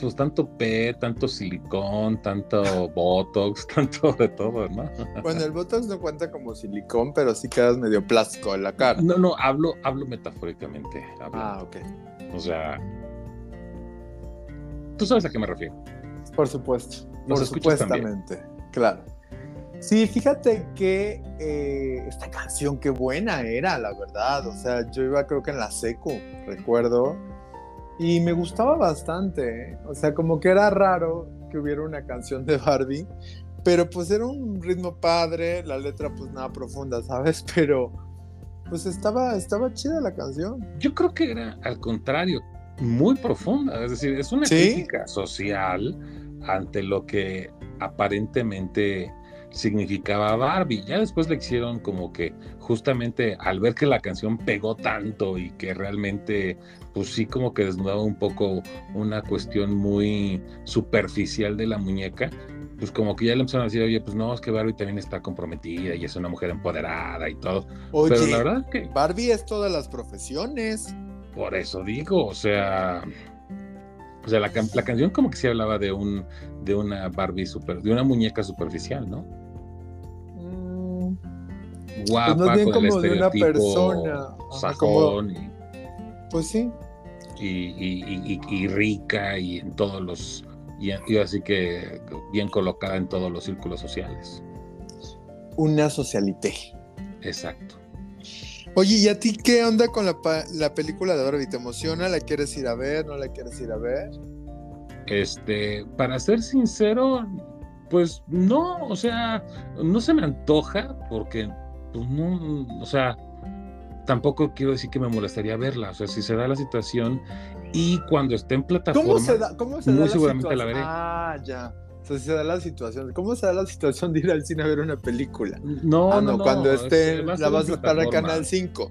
Pues tanto PET, tanto silicón, tanto Botox, [LAUGHS] tanto de todo, ¿no? Bueno, el Botox no cuenta como silicón, pero sí quedas medio plástico en la cara. No, no, hablo, hablo metafóricamente. Ah, ok. O sea, tú sabes a qué me refiero. Por supuesto. por supuestamente, claro. Sí, fíjate que eh, esta canción qué buena era, la verdad. O sea, yo iba creo que en la seco, recuerdo, y me gustaba bastante. O sea, como que era raro que hubiera una canción de Barbie, pero pues era un ritmo padre, la letra pues nada profunda, ¿sabes? [LAUGHS] Pero pues estaba, estaba chida la canción. Yo creo que era al contrario, muy profunda. Es decir, es una crítica social ante lo que aparentemente significaba Barbie. Ya después le hicieron como que justamente al ver que la canción pegó tanto y que realmente pues sí como que desnudaba un poco una cuestión muy superficial de la muñeca, pues como que ya le empezaron a decir, oye, pues no, es que Barbie también está comprometida y es una mujer empoderada y todo. Oye, Pero la verdad que... Barbie es todas las profesiones. Por eso digo, o sea... O sea, la, la canción como que sí hablaba de un de una Barbie super, de una muñeca superficial, ¿no? Guapa, pues con como de una persona. Sajón. pues sí. Y, rica y en todos los. Y, así que bien colocada en todos los círculos sociales. Una socialité. Exacto. Oye, ¿y a ti qué onda con la, la película de Barbie? ¿Te emociona? ¿La quieres ir a ver? ¿No la quieres ir a ver? Este, para ser sincero, pues no, o sea, no se me antoja porque pues no, o sea, tampoco quiero decir que me molestaría verla. O sea, si se da la situación y cuando esté en plataforma, ¿cómo se da, cómo se muy seguramente la, veré. Ah, ya. O sea, si se da la situación. ¿Cómo se da la situación de ir al cine a ver una película? No, ah, no, no, cuando esté, la vas a estar al Canal 5.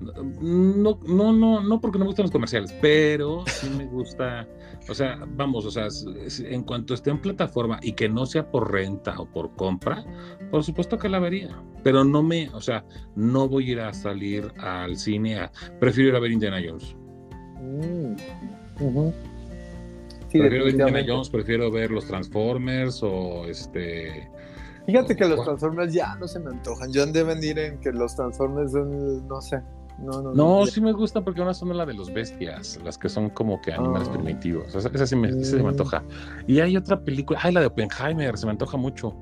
No, no, no, no porque no me gustan los comerciales, pero sí me gusta, o sea, vamos, o sea, en cuanto esté en plataforma y que no sea por renta o por compra, por supuesto que la vería, pero no me, o sea, no voy a ir a salir al cine, a, prefiero ir a ver Indiana Jones. Mm, prefiero ver Indiana Jones, prefiero ver los Transformers o este... Fíjate que los Transformers ya no se me antojan. Yo han de venir en que los Transformers son, no sé, no, no, no, sí me gusta porque una son la de los bestias, las que son como que animales ah. primitivos. Esa, sí, me, me, mm. antoja. Y hay otra película, ay, la de Oppenheimer, se me antoja mucho.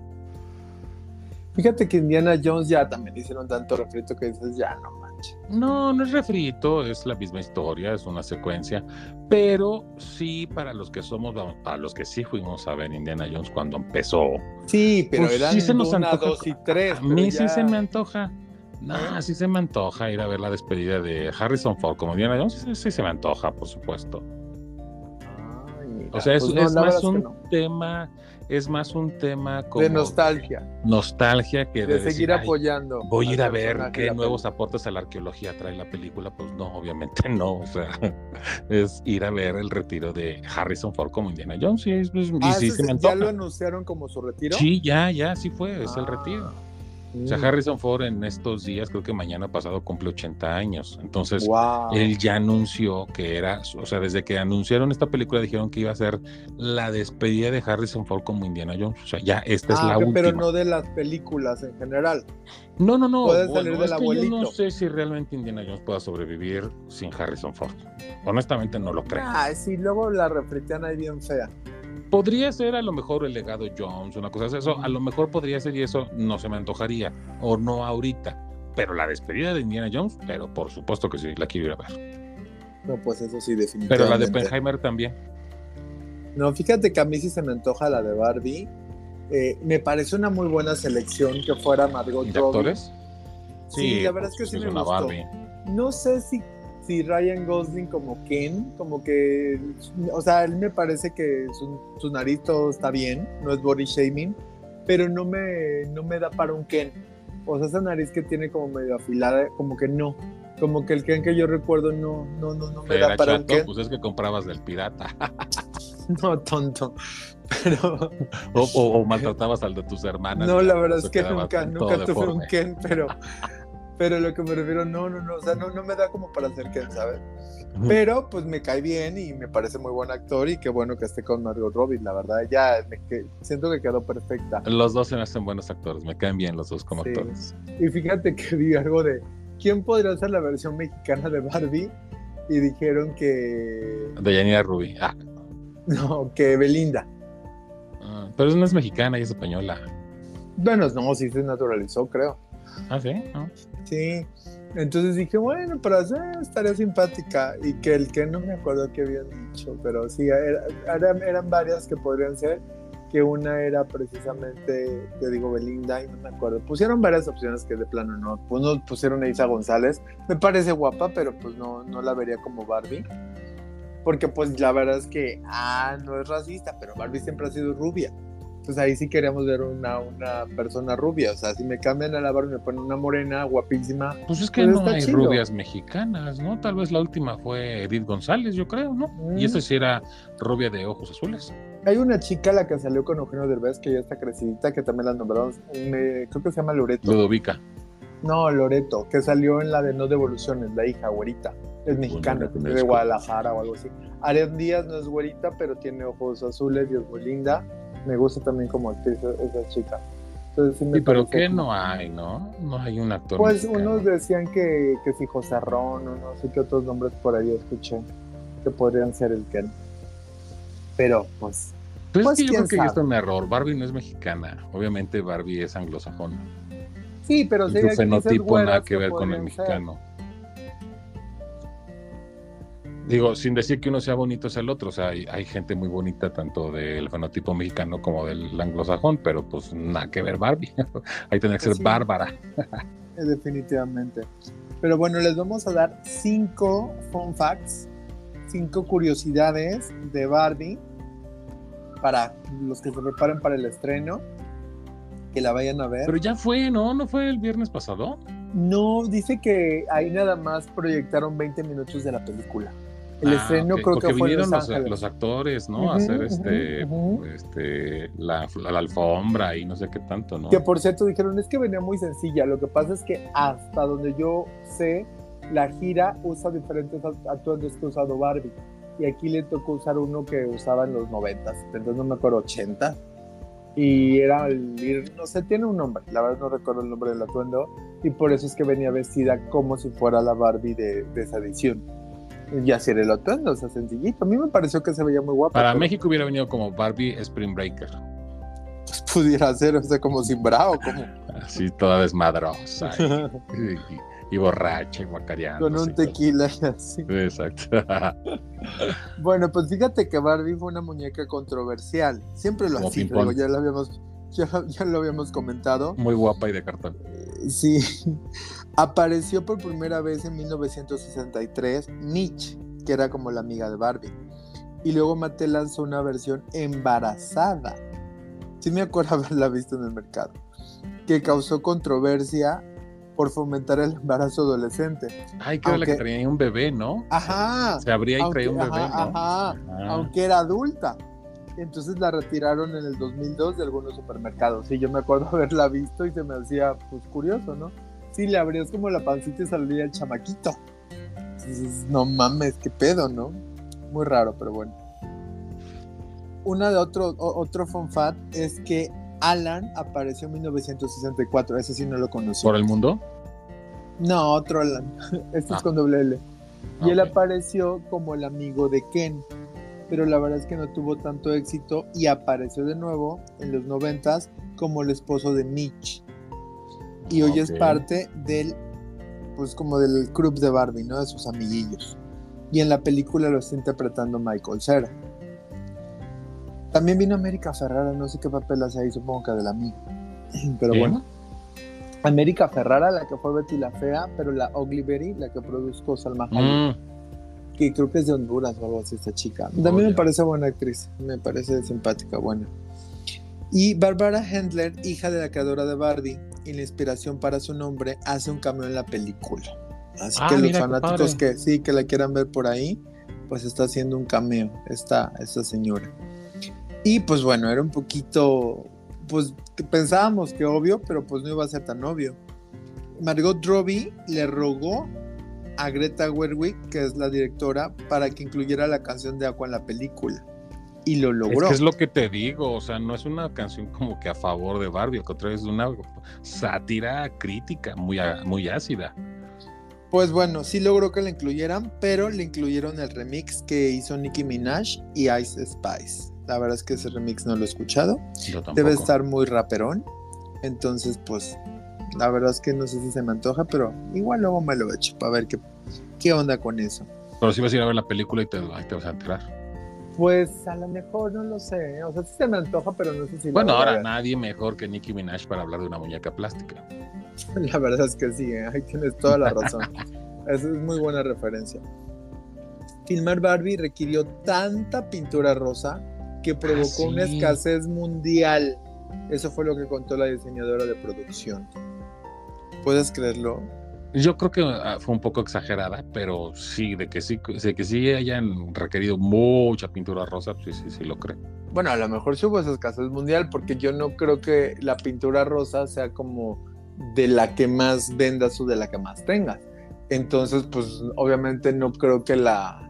Fíjate que Indiana Jones ya también hicieron tanto refrito que dices, ya no manches. No, no es refrito, es la misma historia, es una secuencia, pero sí para los que somos, para los que sí fuimos a ver Indiana Jones cuando empezó. Sí, pero pues eran sí se nos una, dos y tres. A mí sí se me antoja No, sí se me antoja ir a ver la despedida de Harrison Ford como Diana Jones, sí, se me antoja, por supuesto. o sea, es, pues más un tema es más un tema como de nostalgia. Nostalgia que de, seguir apoyando. Voy a ir a ver qué nuevos aportes a la arqueología trae la película. Pues no, obviamente [LAUGHS] no. O sea, es ir a ver el retiro de Harrison Ford como Indiana Jones. Y, ah, sí, ¿Ya lo anunciaron como su retiro? Sí, ya, ya, sí fue, es el ah. O sea, mm. Harrison Ford en estos días, creo que mañana pasado cumple 80 años. Entonces, él ya anunció que era, o sea, desde que anunciaron esta película dijeron que iba a ser la despedida de Harrison Ford como Indiana Jones. O sea, ya esta es ah, la última. Pero no de las películas en general. No, no, no. Puede salir del abuelito. Yo no sé si realmente Indiana Jones pueda sobrevivir sin Harrison Ford. Honestamente no lo creo. Ah, sí, luego la refritan ahí bien fea. Podría ser a lo mejor el legado Jones, una cosa así. Eso a lo mejor podría ser y eso no se me antojaría, o no ahorita. Pero la despedida de Indiana Jones, pero por supuesto que sí, la quiero ir a ver. No, pues eso sí, definitivamente. Pero la de Oppenheimer también. No, fíjate que a mí sí se me antoja la de Barbie. Eh, me parece una muy buena selección que fuera Margot ¿De actores? Sí, la verdad es que sí me gustó. Barbie. No sé si si Ryan Gosling como Ken, como que, o sea, él me parece que su, su nariz todo está bien, no es body shaming, pero no me, no me da para un Ken. O sea, esa nariz que tiene como medio afilada, como que no. Como que el Ken que yo recuerdo no, no, no, no me da para un Ken. Pues es que comprabas del pirata. [LAUGHS] no, tonto. Pero... O, o, maltratabas al de tus hermanas. No, la verdad es que nunca, nunca tuve un Ken, pero, pero lo que me refiero, no, no, no, o sea, no, no me da como para hacer Ken, ¿sabes? Pero pues me cae bien y me parece muy buen actor y qué bueno que esté con Margot Robbie, la verdad, ya siento que quedó perfecta. Los dos se me hacen buenos actores, me caen bien los dos como actores. Y fíjate que vi algo de, ¿quién podría ser la versión mexicana de Barbie? Y dijeron que... De Yanira Ruby, ah. No, que Belinda. Ah, pero no es mexicana y es española. Bueno, no, sí se naturalizó, creo. Ah, sí. Sí. Entonces dije, bueno, pero hacer estaría simpática. Y que el que no me acuerdo qué habían dicho, pero sí, eran varias que podrían ser. Que una era precisamente, te digo, Belinda, y no me acuerdo. Pusieron varias opciones que de plano no. Uno pusieron a Isa González. Me parece guapa, pero pues no, no la vería como Barbie. Porque pues la verdad es que, ah, no es racista, pero Barbie siempre ha sido rubia pues ahí sí queríamos ver una, una persona rubia. O sea, si me cambian a la barba y me ponen una morena guapísima. Pues es que pues no hay rubias mexicanas, ¿no? Tal vez la última fue Edith González, yo creo, ¿no? Y esa sí era rubia de ojos azules. Hay una chica, la que salió con Eugenio Derbez, que ya está crecidita, que también la nombraron, creo que se llama Loreto. Ludovica. No, Loreto, que salió en la de No Devoluciones, la hija, güerita. Es mexicana, de Guadalajara o algo así. Ariel Díaz no es güerita, pero tiene ojos azules y es muy linda me gusta también como actriz esa chica. Entonces, sí, pero ¿qué no hay, no? No hay un actor. Pues unos decían que, que si José Ron o no sé qué otros nombres por ahí escuché que podrían ser el Ken. Pero pues. Pues, pues es que yo creo que es un error. Barbie no es mexicana. Obviamente Barbie es anglosajona. Sí, pero sí. Su fenotipo nada que ver con el mexicano. Digo, sin decir que uno sea bonito es el otro, o sea, hay, gente muy bonita tanto del fenotipo mexicano como del anglosajón, pero pues nada que ver Barbie, [LAUGHS] ahí tiene que ser bárbara. Eh, definitivamente. Pero bueno, les vamos a dar cinco fun facts, cinco curiosidades de Barbie para los que se preparen para el estreno, que la vayan a ver. Pero ya fue, ¿no? ¿No fue el viernes pasado? No, dice que ahí nada más proyectaron 20 minutos de la película. El ah, estreno creo que fue vinieron los, los, actores, ¿no? a hacer este, este la, alfombra y no sé qué tanto, ¿no? Que por cierto dijeron, es que venía muy sencilla. Lo que pasa es que hasta donde yo sé, la gira usa diferentes atuendos que ha usado Barbie. Y aquí le tocó usar uno que usaba en los 90, entonces no me acuerdo, 80. Y era el, no sé, tiene un nombre, la verdad no recuerdo el nombre del atuendo. Y por eso es que venía vestida como si fuera la Barbie de, de esa edición y así era el atuendo, o sea, sencillito. A mí me pareció que se veía muy guapo. Para México hubiera venido como Barbie Spring Breaker. Pues [LAUGHS] pudiera ser, o sea, como sin bravo, como. Así, toda desmadrosa. y, [LAUGHS] borracha y guacareando. Con un tequila y así. Exacto. [LAUGHS] bueno, pues fíjate que Barbie fue una muñeca controversial. Siempre lo ha sido, ya lo habíamos. Ya, ya, lo habíamos comentado. Muy guapa y de cartón. Sí, Apareció por primera vez en 1963 Mitch, que era como la amiga de Barbie. Y luego Mattel lanzó una versión embarazada. Sí me acuerdo [LAUGHS] haberla visto en el mercado. Que causó controversia por fomentar el embarazo adolescente. Ay, que era la que traía un bebé, ¿no? Ajá. Se abría y traía un bebé, ¿no? Ajá, aunque era adulta. Entonces la retiraron en el 2002 de algunos supermercados. Sí, yo me acuerdo [LAUGHS] haberla visto y se me hacía, pues, curioso, ¿no? Sí, le abrías como la pancita y salía el chamaquito. Entonces, no mames, qué pedo, ¿no? Muy raro, pero bueno. Una de otro, otro fun fact es que Alan apareció en 1964, ese sí no lo conocí. ¿Por el mundo? No, otro Alan. [LAUGHS] Este es ah. con doble L. Y él apareció como el amigo de Ken, pero la verdad es que no tuvo tanto éxito y apareció de nuevo en los noventas como el esposo de Mitch. Y hoy es parte del, pues como del club de Barbie, ¿no? De sus amiguillos. Y en la película lo está interpretando Michael Cera. También vino América Ferrara, no sé qué papel hace ahí, supongo que del amigo. [CLEARS THROAT] Pero bueno. América Ferrara, la que fue Betty la Fea, pero la Ugly Betty, la que produjo Salma Hayek. Mm. Que creo que es de Honduras o algo así, esta chica. También me parece buena actriz, me parece simpática, buena. Y Barbara Handler, hija de la creadora de Barbie, y la inspiración para su nombre, hace un cameo en la película. Así ah, que los fanáticos que sí, que la quieran ver por ahí, pues está haciendo un cameo esta, esta señora. Y pues bueno, era un poquito, pues pensábamos que obvio, pero pues no iba a ser tan obvio. Margot Robbie le rogó a Greta Gerwig, que es la directora, para que incluyera la canción de Aqua en la película. Y lo logró. Es, que es lo que te digo, o sea, no es una canción como que a favor de Barbie, al contrario, es una sátira crítica muy, muy ácida. Pues bueno, sí logró que la incluyeran, pero le incluyeron el remix que hizo Nicki Minaj y Ice Spice. La verdad es que ese remix no lo he escuchado. Debe estar muy raperón. Entonces, pues, la verdad es que no sé si se me antoja, pero igual luego me lo echo para ver qué, qué onda con eso. Pero si vas a ir a ver la película y te, te vas a enterar. Pues a lo mejor no lo sé. O sea, sí se me antoja, pero no sé si. Bueno, ahora nadie mejor que Nicki Minaj para hablar de una muñeca plástica. [LAUGHS] La verdad es que sí, ¿eh? ahí tienes toda la razón. [LAUGHS] Esa es muy buena referencia. Filmar Barbie requirió tanta pintura rosa que provocó una escasez mundial. Eso fue lo que contó la diseñadora de producción. ¿Puedes creerlo? Yo creo que ah, fue un poco exagerada, pero sí, de que sí, de que sí hayan requerido mucha pintura rosa, sí, sí, sí lo creo. Bueno, a lo mejor sí hubo esa escasez mundial, porque yo no creo que la pintura rosa sea como de la que más vendas o de la que más tengas. Entonces, pues obviamente no creo que la,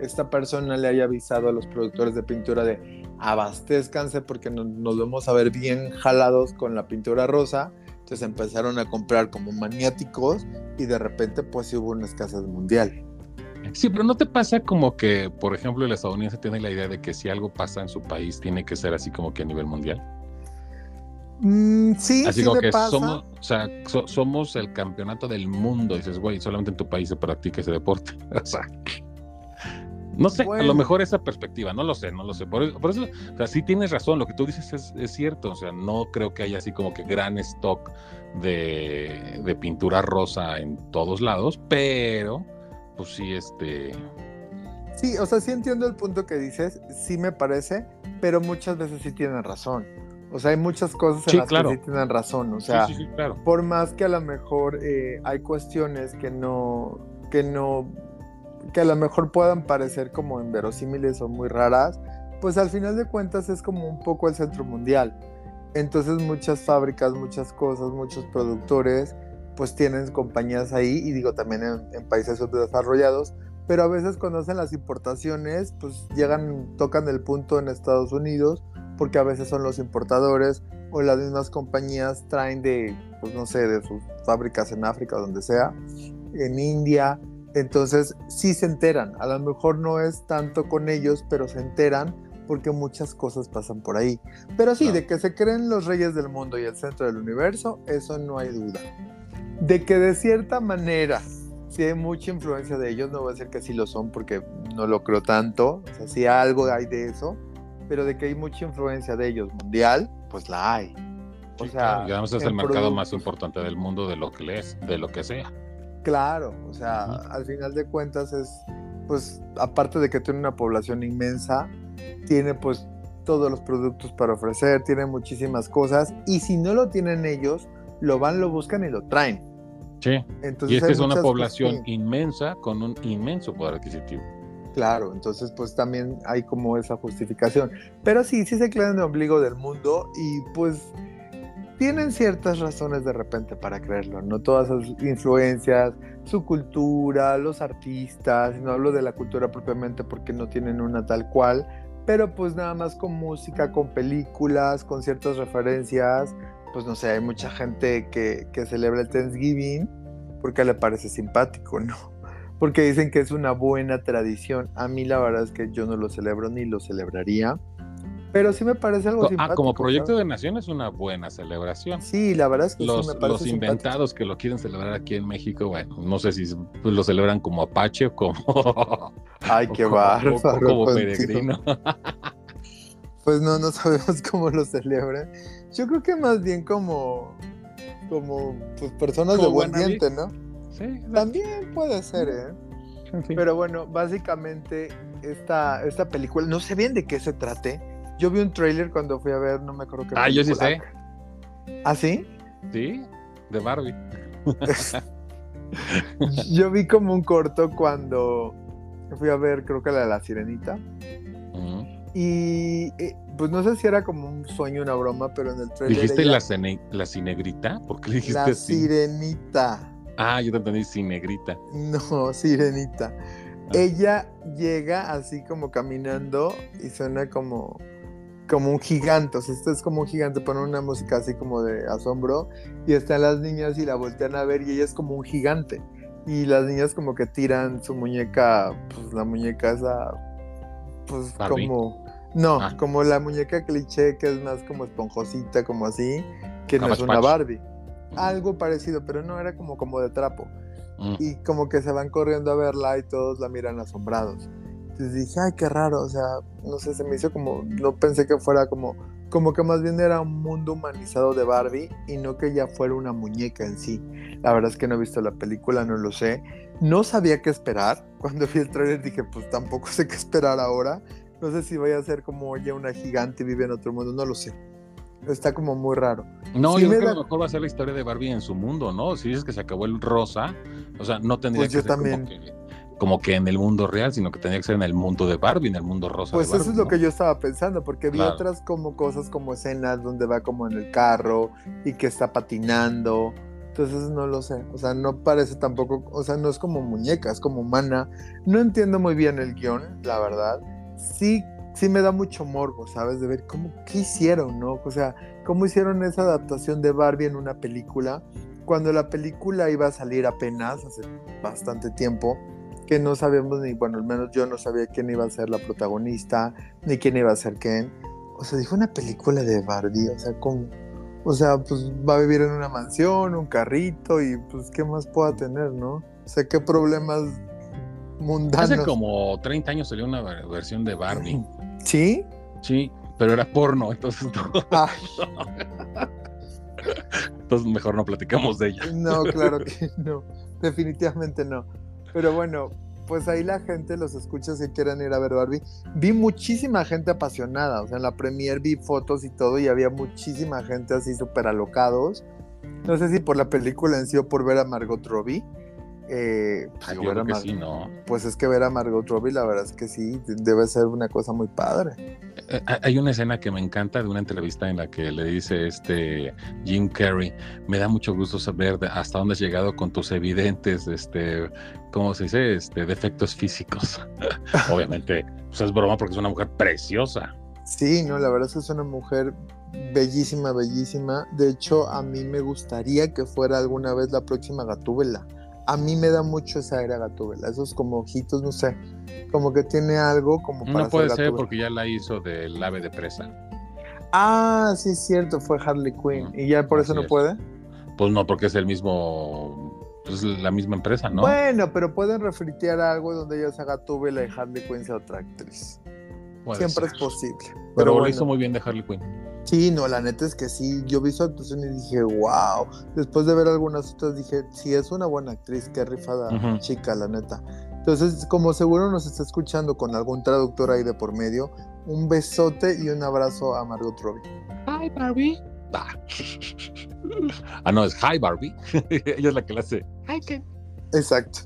esta persona le haya avisado a los productores de pintura de abastezcanse porque nos, vamos a ver bien jalados con la pintura rosa. Empezaron a comprar como maniáticos y de repente pues hubo una escasez mundial. Sí, pero ¿no te pasa como que, por ejemplo, el estadounidense tiene la idea de que si algo pasa en su país tiene que ser así como que a nivel mundial? Mm, sí, así como que somos, o sea, somos el campeonato del mundo. dices, güey, solamente en tu país se practica ese deporte. [LAUGHS] o sea, no sé, a lo mejor esa perspectiva, no lo sé, no lo sé. Por, eso, o sea, sí tienes razón, lo que tú dices es, cierto, o sea, no creo que haya así como que gran stock de, de, pintura rosa en todos lados, pero pues sí, este... Sí, o sea, sí entiendo el punto que dices, sí me parece, pero muchas veces sí tienen razón. O sea, hay muchas cosas en las que sí tienen razón. O sea, por más que a lo mejor eh, hay cuestiones que no, que no que a lo mejor puedan parecer como inverosímiles o muy raras, pues al final de cuentas es como un poco el centro mundial. Entonces muchas fábricas, muchas cosas, muchos productores, pues tienen compañías ahí y digo también en, países subdesarrollados, pero a veces cuando hacen las importaciones, pues llegan, tocan el punto en Estados Unidos, porque a veces son los importadores o las mismas compañías traen de, pues no sé, de sus fábricas en África, donde sea, en India, entonces, sí se enteran. A lo mejor no es tanto con ellos, pero se enteran porque muchas cosas pasan por ahí. Pero sí, de que se creen los reyes del mundo y el centro del universo, eso no hay duda. De que de cierta manera, sí hay mucha influencia de ellos, no voy a decir que sí lo son porque no lo creo tanto, o sea, sí algo hay de eso, pero de que hay mucha influencia de ellos mundial, pues la hay. o sea, y además es el mercado más importante del mundo de lo que lees, de lo que sea. Claro, o sea, al final de cuentas es, pues, aparte de que tiene una población inmensa, tiene pues todos los productos para ofrecer, tiene muchísimas cosas, y si no lo tienen ellos, lo van, lo buscan y lo traen. Sí. Entonces, y esta es una población inmensa con un inmenso poder adquisitivo. Claro, entonces pues también hay como esa justificación. Pero sí, sí se crean el ombligo del mundo y pues tienen ciertas razones de repente para creerlo, ¿no? Todas sus influencias, su cultura, los artistas, no hablo de la cultura propiamente porque no tienen una tal cual, pero pues nada más con música, con películas, con ciertas referencias, pues no sé, hay mucha gente que, que celebra el Thanksgiving porque le parece simpático, ¿no? porque dicen que es una buena tradición. A mí la verdad es que yo no lo celebro ni lo celebraría. Pero sí me parece algo simpático. Ah, como proyecto de nación es una buena celebración. Sí, la verdad es que los, sí me parece Los inventados que lo quieren celebrar aquí en México, bueno, no sé si pues, lo celebran como Apache o como... [LAUGHS] Ay, qué bárbaro. como peregrino. Pues no, no [LAUGHS] sabemos cómo lo celebran. Yo creo que más bien como, como pues, personas de buen diente, ¿no? También puede ser, ¿eh? Pero bueno, básicamente esta, esta película, no sé bien de qué se trate. Yo vi un trailer cuando fui a ver, no me acuerdo qué. Ah, yo sí sé. ¿Ah, sí? Sí, de Barbie. [LAUGHS] yo vi como un corto cuando fui a ver, creo que la de la sirenita. Y eh, pues no sé si era como un sueño, una broma, pero en el trailer. ¿Dijiste la, la cinegrita? ¿Por qué le dijiste la sirenita. Ah, yo te entendí sin negrita. No, sirenita. Ah. Ella llega así como caminando y suena como, como un gigante. O sea, esto es como un gigante, pone una música así como de asombro. Y están las niñas y la voltean a ver y ella es como un gigante. Y las niñas como que tiran su muñeca, pues la muñeca esa, pues como... No, ah. como la muñeca cliché que es más como esponjosita, como así, que no es una Barbie algo parecido, pero no era como, como de trapo. Mm. Y como que se van corriendo a verla y todos la miran asombrados. Entonces dije, ay, qué raro, o sea, no sé, se me hizo como, no pensé que fuera como, como que más bien era un mundo humanizado de Barbie y no que ella fuera una muñeca en sí. La verdad es que no he visto la película, no lo sé. No sabía qué esperar. Cuando vi el trailer dije, pues tampoco sé qué esperar ahora. No sé si vaya a ser como ella una gigante y vive en otro mundo, no lo sé está como muy raro. No, yo creo que a lo mejor va a ser la historia de Barbie en su mundo, ¿no? Si dices que se acabó el rosa, o sea, no tendría pues que ser Como, que, como que en el mundo real, sino que tendría que ser en el mundo de Barbie, en el mundo rosa. Pues eso es lo que yo estaba pensando, porque vi otras como cosas como escenas donde va como en el carro y que está patinando. Entonces no lo sé, o sea, no parece tampoco, o sea, no es como muñeca, es como humana. No entiendo muy bien el guion, la verdad. Sí sí me da mucho morbo, ¿sabes? De ver cómo, qué hicieron, ¿no? O sea, cómo hicieron esa adaptación de Barbie en una película, cuando la película iba a salir apenas, hace bastante tiempo, que no sabíamos ni, bueno, al menos yo no sabía quién iba a ser la protagonista, ni quién iba a ser quién. O sea, dijo una película de Barbie, o sea, con, o sea, pues va a vivir en una mansión, un carrito y pues qué más pueda tener, ¿no? O sea, qué problemas mundanos. Hace como 30 años salió una versión de Barbie. [LAUGHS] ¿Sí? Sí, pero era porno, entonces Entonces mejor no platicamos de ella. No, claro [LAUGHS] que no. Definitivamente no. Pero bueno, pues ahí la gente los escucha si quieren ir a ver Barbie. Vi muchísima gente apasionada, o sea, en la premier vi fotos y todo y había muchísima gente así súper alocados. No sé si por la película en sí o por ver a Margot Robbie. Eh, pues, que sí, ¿no? Pues es que ver a Margot Robbie, la verdad es que sí, debe ser una cosa muy padre. Eh, eh, hay una escena que me encanta de una entrevista en la que le dice este Jim Carrey, me da mucho gusto saber hasta dónde has llegado con tus evidentes, este, ¿cómo se dice? Este, defectos físicos. [LAUGHS] Obviamente, pues es broma porque es una mujer preciosa. Sí, no, la verdad es que es una mujer bellísima, bellísima. De hecho, a mí me gustaría que fuera alguna vez la próxima Gatúbela a mí me da mucho esa era Gatúbela, esos como ojitos, no sé, como que tiene algo como para No puede ser porque ya la hizo del ave de presa. Ah, sí es cierto, fue Harley Quinn. ¿Y ya por eso no puede? Pues no, porque es el mismo, pues la misma empresa, ¿no? Bueno, pero pueden refritear algo donde ella sea Gatúbela y Harley Quinn sea otra actriz. Siempre es posible. Pero, lo hizo muy bien de Harley Quinn. Sí, no, la neta es que sí, yo vi su actuación y dije, wow. Después de ver algunas otras dije, sí, es una buena actriz, qué rifada chica, la neta. Entonces, como seguro nos está escuchando con algún traductor ahí de por medio, un besote y un abrazo a Margot Robbie. Hi, Barbie. Ah, no, es Hi, Barbie. [LAUGHS] Ella es la que le hace. Hi, Ken. Exacto.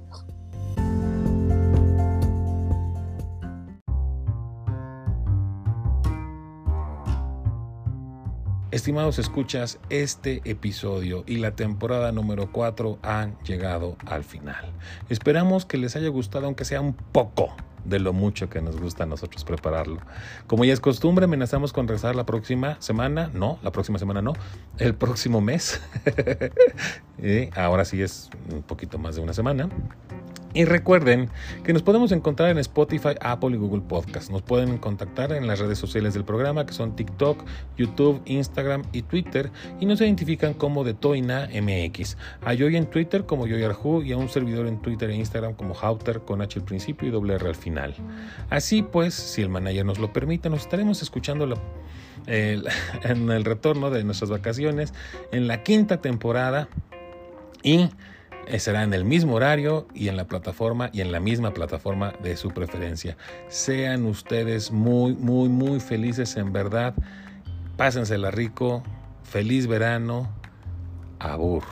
Estimados escuchas, este episodio y la temporada número 4 han llegado al final. Esperamos que les haya gustado aunque sea un poco de lo mucho que nos gusta a nosotros prepararlo. Como ya es costumbre, amenazamos con regresar la próxima semana, no, la próxima semana no, el próximo mes. y [LAUGHS] ahora sí es un poquito más de una semana. Y recuerden que nos podemos encontrar en Spotify, Apple y Google Podcast. Nos pueden contactar en las redes sociales del programa que son TikTok, YouTube, Instagram y Twitter y nos identifican como de Toina MX. A Joy en Twitter como Joy y a un servidor en Twitter e Instagram como Hauter con H al principio y doble R al final. Así pues, si el manager nos lo permite, nos estaremos escuchando [LAUGHS] en el retorno de nuestras vacaciones en la quinta temporada y Será en el mismo horario y en la plataforma y en la misma plataforma de su preferencia. Sean ustedes muy, muy, muy felices en verdad. Pásensela rico. Feliz verano. Abur.